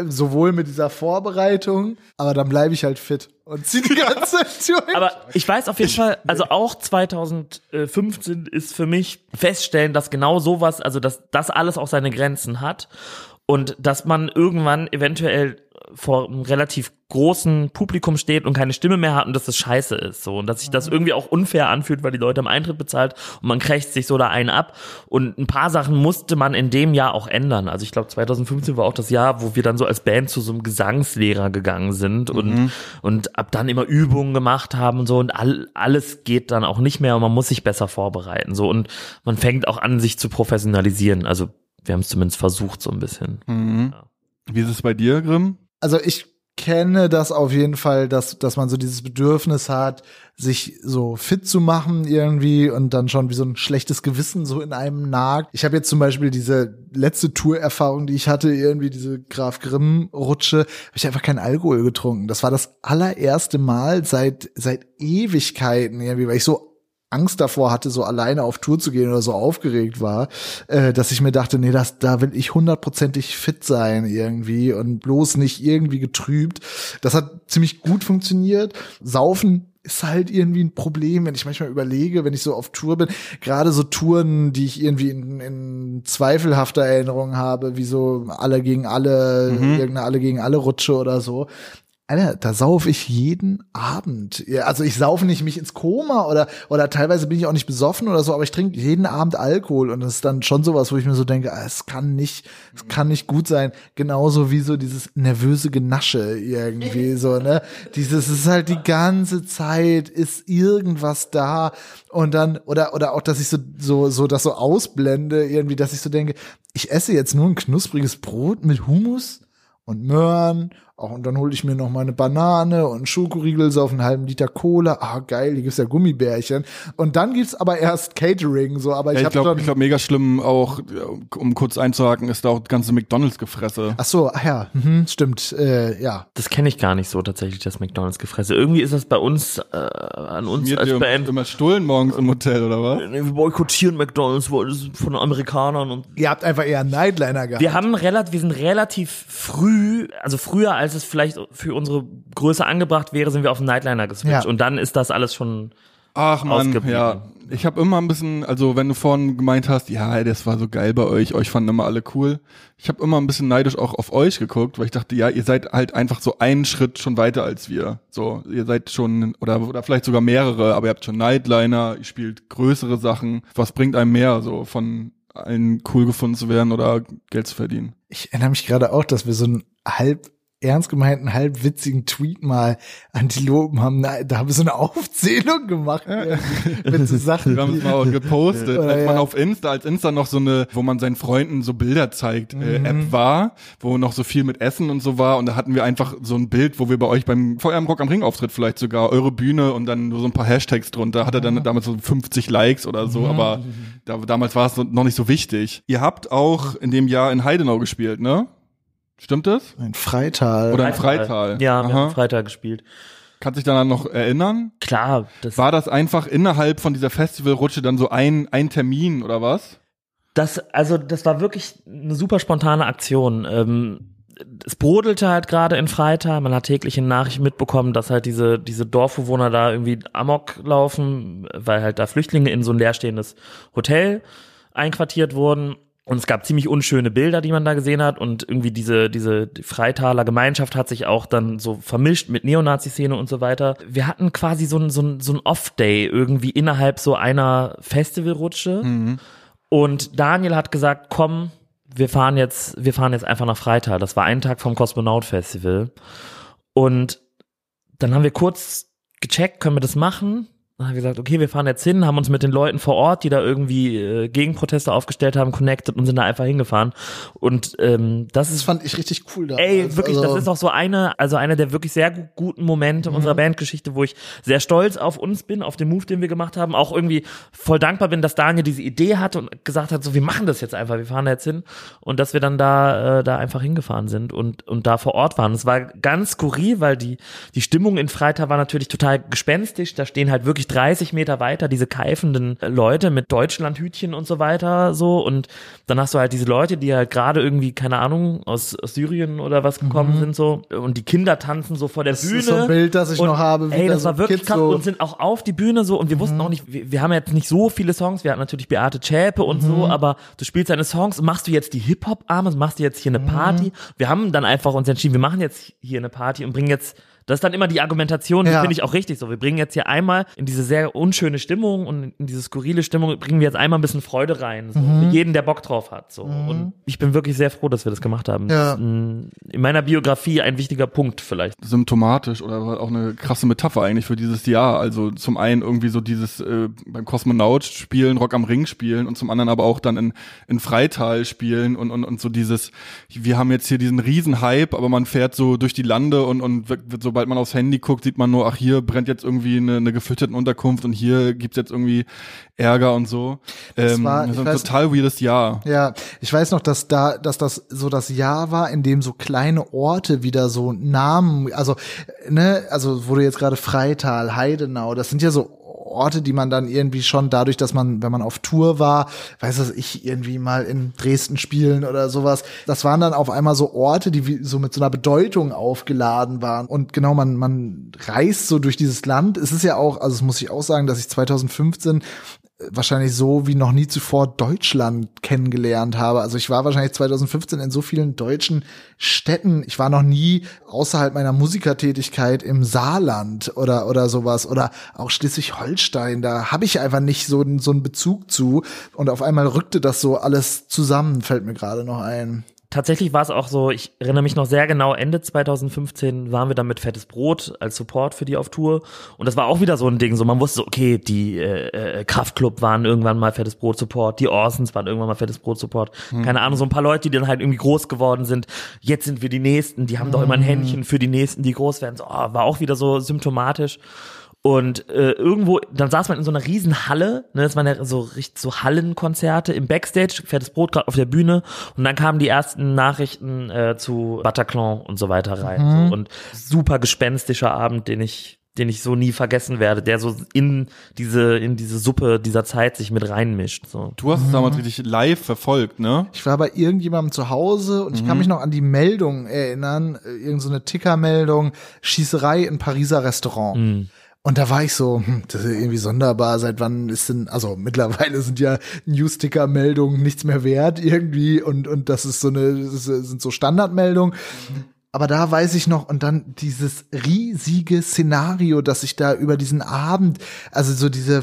sowohl mit dieser Vorbereitung, aber dann bleibe ich halt fit und zieh die ganze Zeit durch. Aber ich weiß auf jeden Fall, also auch 2015 ist für mich feststellen, dass genau sowas, also dass das alles auch seine Grenzen hat und dass man irgendwann eventuell vor einem relativ großen Publikum steht und keine Stimme mehr hat und dass das scheiße ist so und dass sich das irgendwie auch unfair anfühlt, weil die Leute am Eintritt bezahlt und man krächzt sich so da einen ab und ein paar Sachen musste man in dem Jahr auch ändern. Also ich glaube 2015 war auch das Jahr, wo wir dann so als Band zu so einem Gesangslehrer gegangen sind und und ab dann immer Übungen gemacht haben und so und all, alles geht dann auch nicht mehr und man muss sich besser vorbereiten so und man fängt auch an sich zu professionalisieren. Also wir haben es zumindest versucht so ein bisschen. Mhm. Wie ist es bei dir, Grimm? Also ich kenne das auf jeden Fall, dass, dass man so dieses Bedürfnis hat, sich so fit zu machen irgendwie und dann schon wie so ein schlechtes Gewissen so in einem nagt. Ich habe jetzt zum Beispiel diese letzte Tourerfahrung, die ich hatte, irgendwie diese Graf Grimm Rutsche, habe ich einfach keinen Alkohol getrunken. Das war das allererste Mal seit seit Ewigkeiten irgendwie, weil ich so Angst davor hatte, so alleine auf Tour zu gehen oder so aufgeregt war, äh, dass ich mir dachte, nee, das, da will ich hundertprozentig fit sein irgendwie und bloß nicht irgendwie getrübt. Das hat ziemlich gut funktioniert. Saufen ist halt irgendwie ein Problem, wenn ich manchmal überlege, wenn ich so auf Tour bin, gerade so Touren, die ich irgendwie in, in zweifelhafter Erinnerung habe, wie so alle gegen alle, mhm. irgendeine alle gegen alle Rutsche oder so, Alter, da sauf ich jeden Abend. Also ich saufe nicht mich ins Koma oder oder teilweise bin ich auch nicht besoffen oder so, aber ich trinke jeden Abend Alkohol und das ist dann schon sowas, wo ich mir so denke, ah, es kann nicht, es kann nicht gut sein. Genauso wie so dieses nervöse Genasche irgendwie so, ne? Dieses ist halt die ganze Zeit ist irgendwas da und dann oder oder auch, dass ich so so so das so ausblende irgendwie, dass ich so denke, ich esse jetzt nur ein knuspriges Brot mit Hummus und Möhren auch, und dann hole ich mir noch mal eine Banane und Schokoriegel so auf einen halben Liter Cola. Ah, geil, hier gibt's ja Gummibärchen. Und dann gibt's aber erst Catering, so, aber ich, ja, ich glaube, ich glaube, mega schlimm auch, um kurz einzuhaken, ist da auch ganze McDonalds-Gefresse. Ach so, ach ja, mhm, stimmt, äh, ja. Das kenne ich gar nicht so tatsächlich, das McDonalds-Gefresse. Irgendwie ist das bei uns, äh, an uns Mir als ihr Band. immer Stullen morgens im Hotel, oder was? Wir boykottieren McDonalds von Amerikanern und Ihr habt einfach eher einen Nightliner gehabt. wir haben relativ, wir sind relativ früh, also früher als es vielleicht für unsere Größe angebracht wäre, sind wir auf den Nightliner geswitcht Ja. und dann ist das alles schon Ach man, ja. Ich habe immer ein bisschen, also wenn du vorhin gemeint hast, ja, das war so geil bei euch, euch fanden immer alle cool. Ich habe immer ein bisschen neidisch auch auf euch geguckt, weil ich dachte, ja, ihr seid halt einfach so einen Schritt schon weiter als wir. So, ihr seid schon oder oder vielleicht sogar mehrere, aber ihr habt schon Nightliner, ihr spielt größere Sachen. Was bringt einem mehr, so von allen cool gefunden zu werden oder Geld zu verdienen? Ich erinnere mich gerade auch, dass wir so einen halb ernst gemeinten, halb witzigen Tweet mal Antilopen haben. Na, Da haben wir so eine Aufzählung gemacht irgendwie mit so Sachen. Wir haben es mal gepostet, als man ja. auf Insta, als Insta noch so eine, wo man seinen Freunden so Bilder zeigt, äh, App war, wo noch so viel mit Essen und so war und da hatten wir einfach so ein Bild, wo wir bei euch beim vor eurem Rock am Ring Auftritt vielleicht sogar eure Bühne und dann nur so ein paar Hashtags drunter, hatte dann damals so 50 Likes oder so, aber da, damals war es noch nicht so wichtig. Ihr habt auch in dem Jahr in Heidenau gespielt, ne? Stimmt das? Ein Freital. Oder in Freital? Ja, wir haben Freitag gespielt. Kannst dich daran noch erinnern? Klar, das, War das einfach innerhalb von dieser Festivalrutsche dann so ein, ein Termin oder was? das, also das war wirklich eine super spontane Aktion. Ähm, es brodelte halt gerade in Freital. Man hat täglich in Nachrichten mitbekommen, dass halt diese, diese Dorfbewohner da irgendwie Amok laufen, weil halt da Flüchtlinge in so ein leerstehendes Hotel einquartiert wurden. Und es gab ziemlich unschöne Bilder, die man da gesehen hat. Und irgendwie diese, diese Freitaler Gemeinschaft hat sich auch dann so vermischt mit Neonazi-Szene und so weiter. Wir hatten quasi so ein, so ein, so ein Off-Day irgendwie innerhalb so einer Festivalrutsche. Und Daniel hat gesagt, komm, wir fahren jetzt, wir fahren jetzt einfach nach Freital. Das war ein Tag vom Kosmonaut Festival. Und dann haben wir kurz gecheckt, können wir das machen? Dann haben wir gesagt, okay, wir fahren jetzt hin, haben uns mit den Leuten vor Ort, die da irgendwie äh, Gegenproteste aufgestellt haben, connected und sind da einfach hingefahren. Und ähm, das Das ist fand ich richtig cool da. Ey, wirklich, also, das ist auch so eine, also einer der wirklich sehr gu- guten Momente unserer Bandgeschichte, wo ich sehr stolz auf uns bin, auf den Move, den wir gemacht haben. Auch irgendwie voll dankbar bin, dass Daniel diese Idee hatte und gesagt hat, so, wir machen das jetzt einfach, wir fahren da jetzt hin. Und dass wir dann da, äh, da einfach hingefahren sind und, und da vor Ort waren. Es war ganz skurril, weil die, die Stimmung in Freitag war natürlich total gespenstisch. Da stehen halt wirklich 30 Meter weiter diese keifenden äh, Leute mit Deutschlandhütchen und so weiter, so. Und dann hast du halt diese Leute, die halt gerade irgendwie, keine Ahnung, aus, aus Syrien oder was gekommen sind, so. Und die Kinder tanzen so vor der Mhm. Das Bühne. ist so ein Bild, das ich und, noch habe, Ey, da das so war wirklich Kids krass so- Mhm. und sind auch auf die Bühne so und wir wussten auch nicht, wir, wir haben jetzt nicht so viele Songs, wir hatten natürlich Beate Zschäpe und Mhm. so, aber du spielst deine Songs, machst du jetzt die Hip-Hop-Arme, machst du jetzt hier eine Mhm. Party? Wir haben dann einfach uns entschieden, wir machen jetzt hier eine Party und bringen jetzt Das ist dann immer die Argumentation, die Ja. finde ich auch richtig so. Wir bringen jetzt hier einmal in diese sehr unschöne Stimmung und in diese skurrile Stimmung bringen wir jetzt einmal ein bisschen Freude rein. So. Mhm. Für jeden, der Bock drauf hat. So. Und ich bin wirklich sehr froh, dass wir das gemacht haben. Ja. Das ist ein, in meiner Biografie ein wichtiger Punkt vielleicht. symptomatisch oder auch eine krasse Metapher eigentlich für dieses Jahr. Also zum einen irgendwie so dieses äh, beim Kosmonaut spielen, Rock am Ring spielen und zum anderen aber auch dann in, in Freital spielen und, und, und so dieses, wir haben jetzt hier diesen riesen Hype, aber man fährt so durch die Lande und, und wird, wird, sobald man aufs Handy guckt, sieht man nur, ach hier brennt jetzt irgendwie eine, eine gefütterte Unterkunft und hier gibt's jetzt irgendwie Ärger und so. Ähm, war- das ist ein weiß- total weirdes Jahr. Ja, ich weiß noch, dass da, dass das so das Jahr war, in dem so kleine Orte wieder so Namen, also ne, also wo du jetzt gerade Freital, Heidenau, das sind ja so Orte, die man dann irgendwie schon dadurch, dass man, wenn man auf Tour war, weiß das ich, irgendwie mal in Dresden spielen oder sowas, das waren dann auf einmal so Orte, die wie, so mit so einer Bedeutung aufgeladen waren. Und genau, man, man reist so durch dieses Land. Es ist ja auch, also das muss ich auch sagen, dass ich 2015 wahrscheinlich so wie noch nie zuvor Deutschland kennengelernt habe. Also ich war wahrscheinlich 2015 in so vielen deutschen Städten. Ich war noch nie außerhalb meiner Musikertätigkeit im Saarland oder oder sowas oder auch Schleswig-Holstein. Da habe ich einfach nicht so, so einen Bezug zu. Und auf einmal rückte das so alles zusammen, fällt mir gerade noch ein. Tatsächlich war es auch so, ich erinnere mich noch sehr genau, Ende 2015 waren wir dann mit Fettes Brot als Support für die auf Tour. Und das war auch wieder so ein Ding, so man wusste, so, okay, die äh, äh, Kraftklub waren irgendwann mal Fettes Brot Support, die Orsons waren irgendwann mal Fettes Brot Support. Keine Ahnung, so ein paar Leute, die dann halt irgendwie groß geworden sind. Jetzt sind wir die Nächsten, die haben doch immer ein Händchen für die Nächsten, die groß werden. So, oh, war auch wieder so symptomatisch. Und äh, irgendwo, dann saß man in so einer riesen Halle, ne, das waren ja so richtig so Hallenkonzerte im Backstage, fettes Brot gerade auf der Bühne und dann kamen die ersten Nachrichten äh, zu Bataclan und so weiter rein. So. Und super gespenstischer Abend, den ich, den ich so nie vergessen werde, der so in diese, in diese Suppe dieser Zeit sich mit reinmischt. So. Du hast es damals richtig live verfolgt, ne? Ich war bei irgendjemandem zu Hause und ich kann mich noch an die Meldung erinnern, äh, irgend so eine Tickermeldung, Schießerei in Pariser Restaurant. Und da war ich so, hm, das ist irgendwie sonderbar, seit wann ist denn, also mittlerweile sind ja Newsticker-Meldungen nichts mehr wert irgendwie und, und das ist so eine, sind so Standardmeldungen. Aber da weiß ich noch, und dann dieses riesige Szenario, dass ich da über diesen Abend, also so diese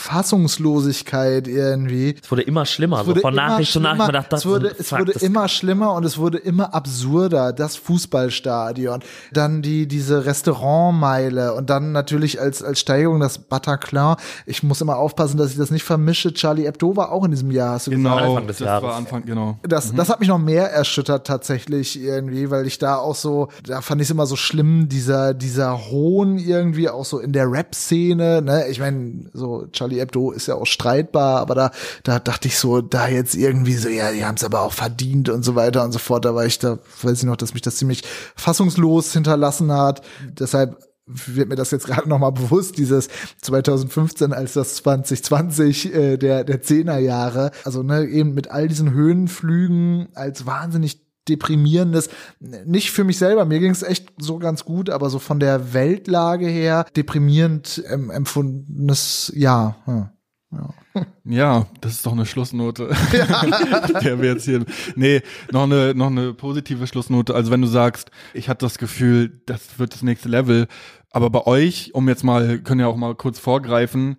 Fassungslosigkeit irgendwie, Es wurde immer schlimmer, es so wurde von immer Nachricht zu Nachricht. Man schlimmer. dachte, das es wurde, ist- es fuck, wurde das- immer schlimmer und es wurde immer absurder. Das Fußballstadion, dann die diese Restaurantmeile und dann natürlich als als Steigerung das Bataclan. Ich muss immer aufpassen, dass ich das nicht vermische. Charlie Hebdo war auch in diesem Jahr. Hast du Genau, Anfang des das Jahres. war Anfang, genau. das, das hat mich noch mehr erschüttert tatsächlich irgendwie, weil ich da auch so, da fand ich es immer so schlimm, dieser, dieser Hohn irgendwie auch so in der Rap-Szene, ne? Ich meine, so Charlie Hebdo ist ja auch streitbar, aber da, da dachte ich so, da jetzt irgendwie so, ja, die haben es aber auch verdient und so weiter und so fort. Da war ich da, weiß ich noch, dass mich das ziemlich fassungslos hinterlassen hat. Deshalb wird mir das jetzt gerade noch mal bewusst, dieses 2015 als das 2020 äh, der der Zehnerjahre, also ne eben mit all diesen Höhenflügen als wahnsinnig deprimierendes, nicht für mich selber, mir ging es echt so ganz gut, aber so von der Weltlage her deprimierend ähm, empfundenes Jahr. Hm. Ja, das ist doch eine Schlussnote. Der wir jetzt hier. Nee, noch eine, noch eine positive Schlussnote. Also wenn du sagst, ich hatte das Gefühl, das wird das nächste Level. Aber bei euch, um jetzt mal, können ja auch mal kurz vorgreifen,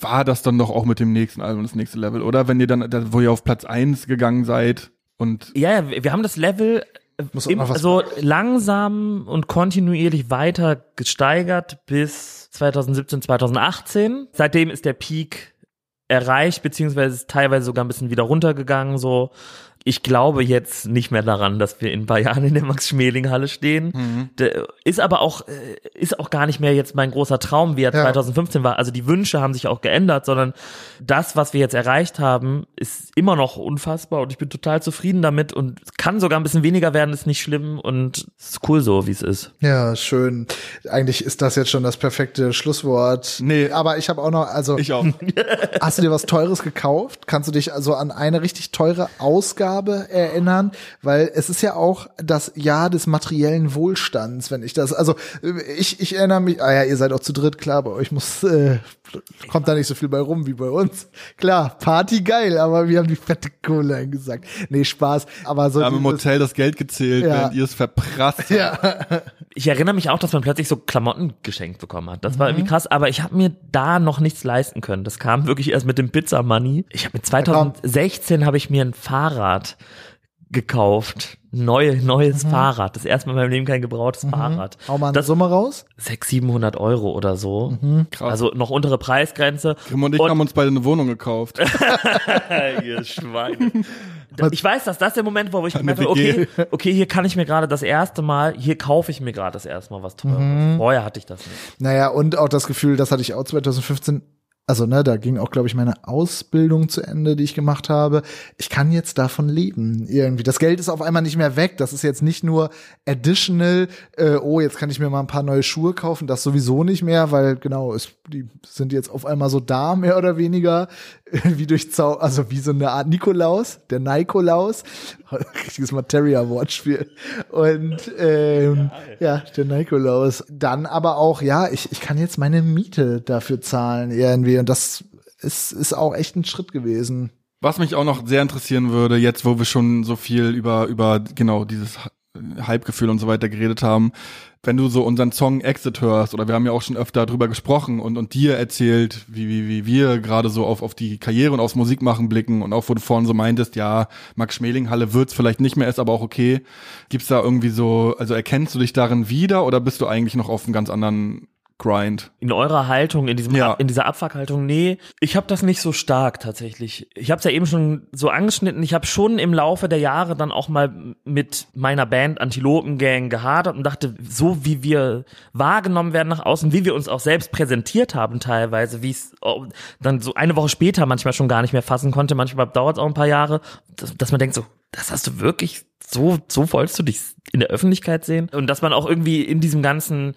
war das dann doch auch mit dem nächsten Album das nächste Level, oder? Wenn ihr dann, da- wo ihr auf Platz eins gegangen seid und Ja, ja, wir haben das Level im, noch was- so langsam und kontinuierlich weiter gesteigert bis 2017, 2018. Seitdem ist der Peak erreicht, beziehungsweise ist teilweise sogar ein bisschen wieder runtergegangen, so. Ich glaube jetzt nicht mehr daran, dass wir in ein paar Jahren in der Max-Schmeling-Halle stehen. Der ist aber auch, äh, ist auch gar nicht mehr jetzt mein großer Traum, wie er Ja. 2015 war. Also die Wünsche haben sich auch geändert, sondern das, was wir jetzt erreicht haben, ist immer noch unfassbar und ich bin total zufrieden damit und es kann sogar ein bisschen weniger werden, ist nicht schlimm und es ist cool so, wie es ist. Ja, schön. Eigentlich ist das jetzt schon das perfekte Schlusswort. Nee. aber ich habe auch noch, also ich auch. Hast du dir was Teures gekauft? Kannst du dich also an eine richtig teure Ausgabe erinnern? Weil es ist ja auch das Jahr des materiellen Wohlstands, wenn ich das, also ich, ich erinnere mich, ah ja, ihr seid auch zu dritt, klar, bei euch muss, äh, kommt da nicht so viel bei rum wie bei uns. Klar, Party geil, aber wir haben die fette Kohle eingesagt. Nee, Spaß, aber so. Wir haben im Hotel das Geld gezählt, Ja. während ihr es verprasst habt. ja, ich erinnere mich auch, dass man plötzlich so Klamotten geschenkt bekommen hat. Das war irgendwie krass, aber ich habe mir da noch nichts leisten können. Das kam wirklich erst mit dem Pizza Money. Ich habe mit 2016 habe ich mir ein Fahrrad gekauft. Neue, neues Fahrrad. Das erste Mal in meinem Leben kein gebrauchtes Fahrrad. Hau mal eine Das- Summe raus. 600, 700 Euro oder so. Krass. Also noch untere Preisgrenze. Grimm und ich Und- haben uns beide eine Wohnung gekauft. Ihr Schweine. Ich weiß, dass das der Moment war, wo ich gemerkt habe, okay, okay, hier kann ich mir gerade das erste Mal, hier kaufe ich mir gerade das erste Mal was Teures. Mhm. Vorher hatte ich das nicht. Naja, und auch das Gefühl, das hatte ich auch 2015. Also, ne, da ging auch, glaube ich, meine Ausbildung zu Ende, die ich gemacht habe. Ich kann jetzt davon leben, irgendwie. Das Geld ist auf einmal nicht mehr weg. Das ist jetzt nicht nur additional, äh, oh, jetzt kann ich mir mal ein paar neue Schuhe kaufen. Das sowieso nicht mehr, weil, genau, es, die sind jetzt auf einmal so da, mehr oder weniger, wie durch Zau, also wie so eine Art Nikolaus, der Nikolaus. Richtiges Materia-Wortspiel. Und, ähm, ja, der Nikolaus. Dann aber auch, ja, ich, ich kann jetzt meine Miete dafür zahlen irgendwie. Und das ist, ist auch echt ein Schritt gewesen. Was mich auch noch sehr interessieren würde, jetzt wo wir schon so viel über, über genau dieses Hype-Gefühl und so weiter geredet haben, wenn du so unseren Song Exit hörst, oder wir haben ja auch schon öfter drüber gesprochen und, und dir erzählt, wie, wie, wie wir gerade so auf, auf die Karriere und aufs Musikmachen blicken und auch wo du vorhin so meintest, ja, Max Schmeling Halle wird's vielleicht nicht mehr, ist aber auch okay. Gibt's da irgendwie so, also erkennst du dich darin wieder oder bist du eigentlich noch auf einem ganz anderen Grind? In eurer Haltung, in diesem Ja. Ab, in dieser Abfuckhaltung, nee, ich habe das nicht so stark tatsächlich. Ich habe es ja eben schon so angeschnitten. Ich habe schon im Laufe der Jahre dann auch mal mit meiner Band Antilopen Gang gehadert und dachte, so wie wir wahrgenommen werden nach außen, wie wir uns auch selbst präsentiert haben teilweise, wie es oh, dann so eine Woche später manchmal schon gar nicht mehr fassen konnte. Manchmal dauert es auch ein paar Jahre, dass, dass man denkt so, das hast du wirklich so so wolltest du dich in der Öffentlichkeit sehen und dass man auch irgendwie in diesem ganzen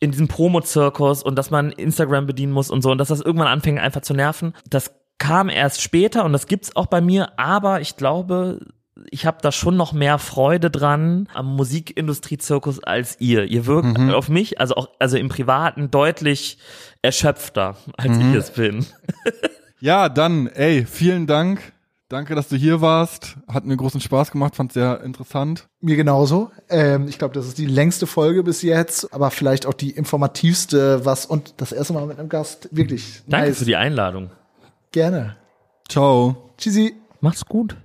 in diesem Promo-Zirkus und dass man Instagram bedienen muss und so und dass das irgendwann anfing einfach zu nerven. Das kam erst später und das gibt's auch bei mir, aber ich glaube, ich habe da schon noch mehr Freude dran am Musikindustrie-Zirkus als ihr. Ihr wirkt auf mich, also auch also im Privaten deutlich erschöpfter, als ich es bin. Ja, dann, ey, vielen Dank. Danke, dass du hier warst. Hat mir großen Spaß gemacht, fand sehr interessant. Mir genauso. Ähm, ich glaube, das ist die längste Folge bis jetzt, aber vielleicht auch die informativste, was und das erste Mal mit einem Gast. Wirklich. Danke nice. für die Einladung. Gerne. Ciao. Tschüssi. Mach's gut.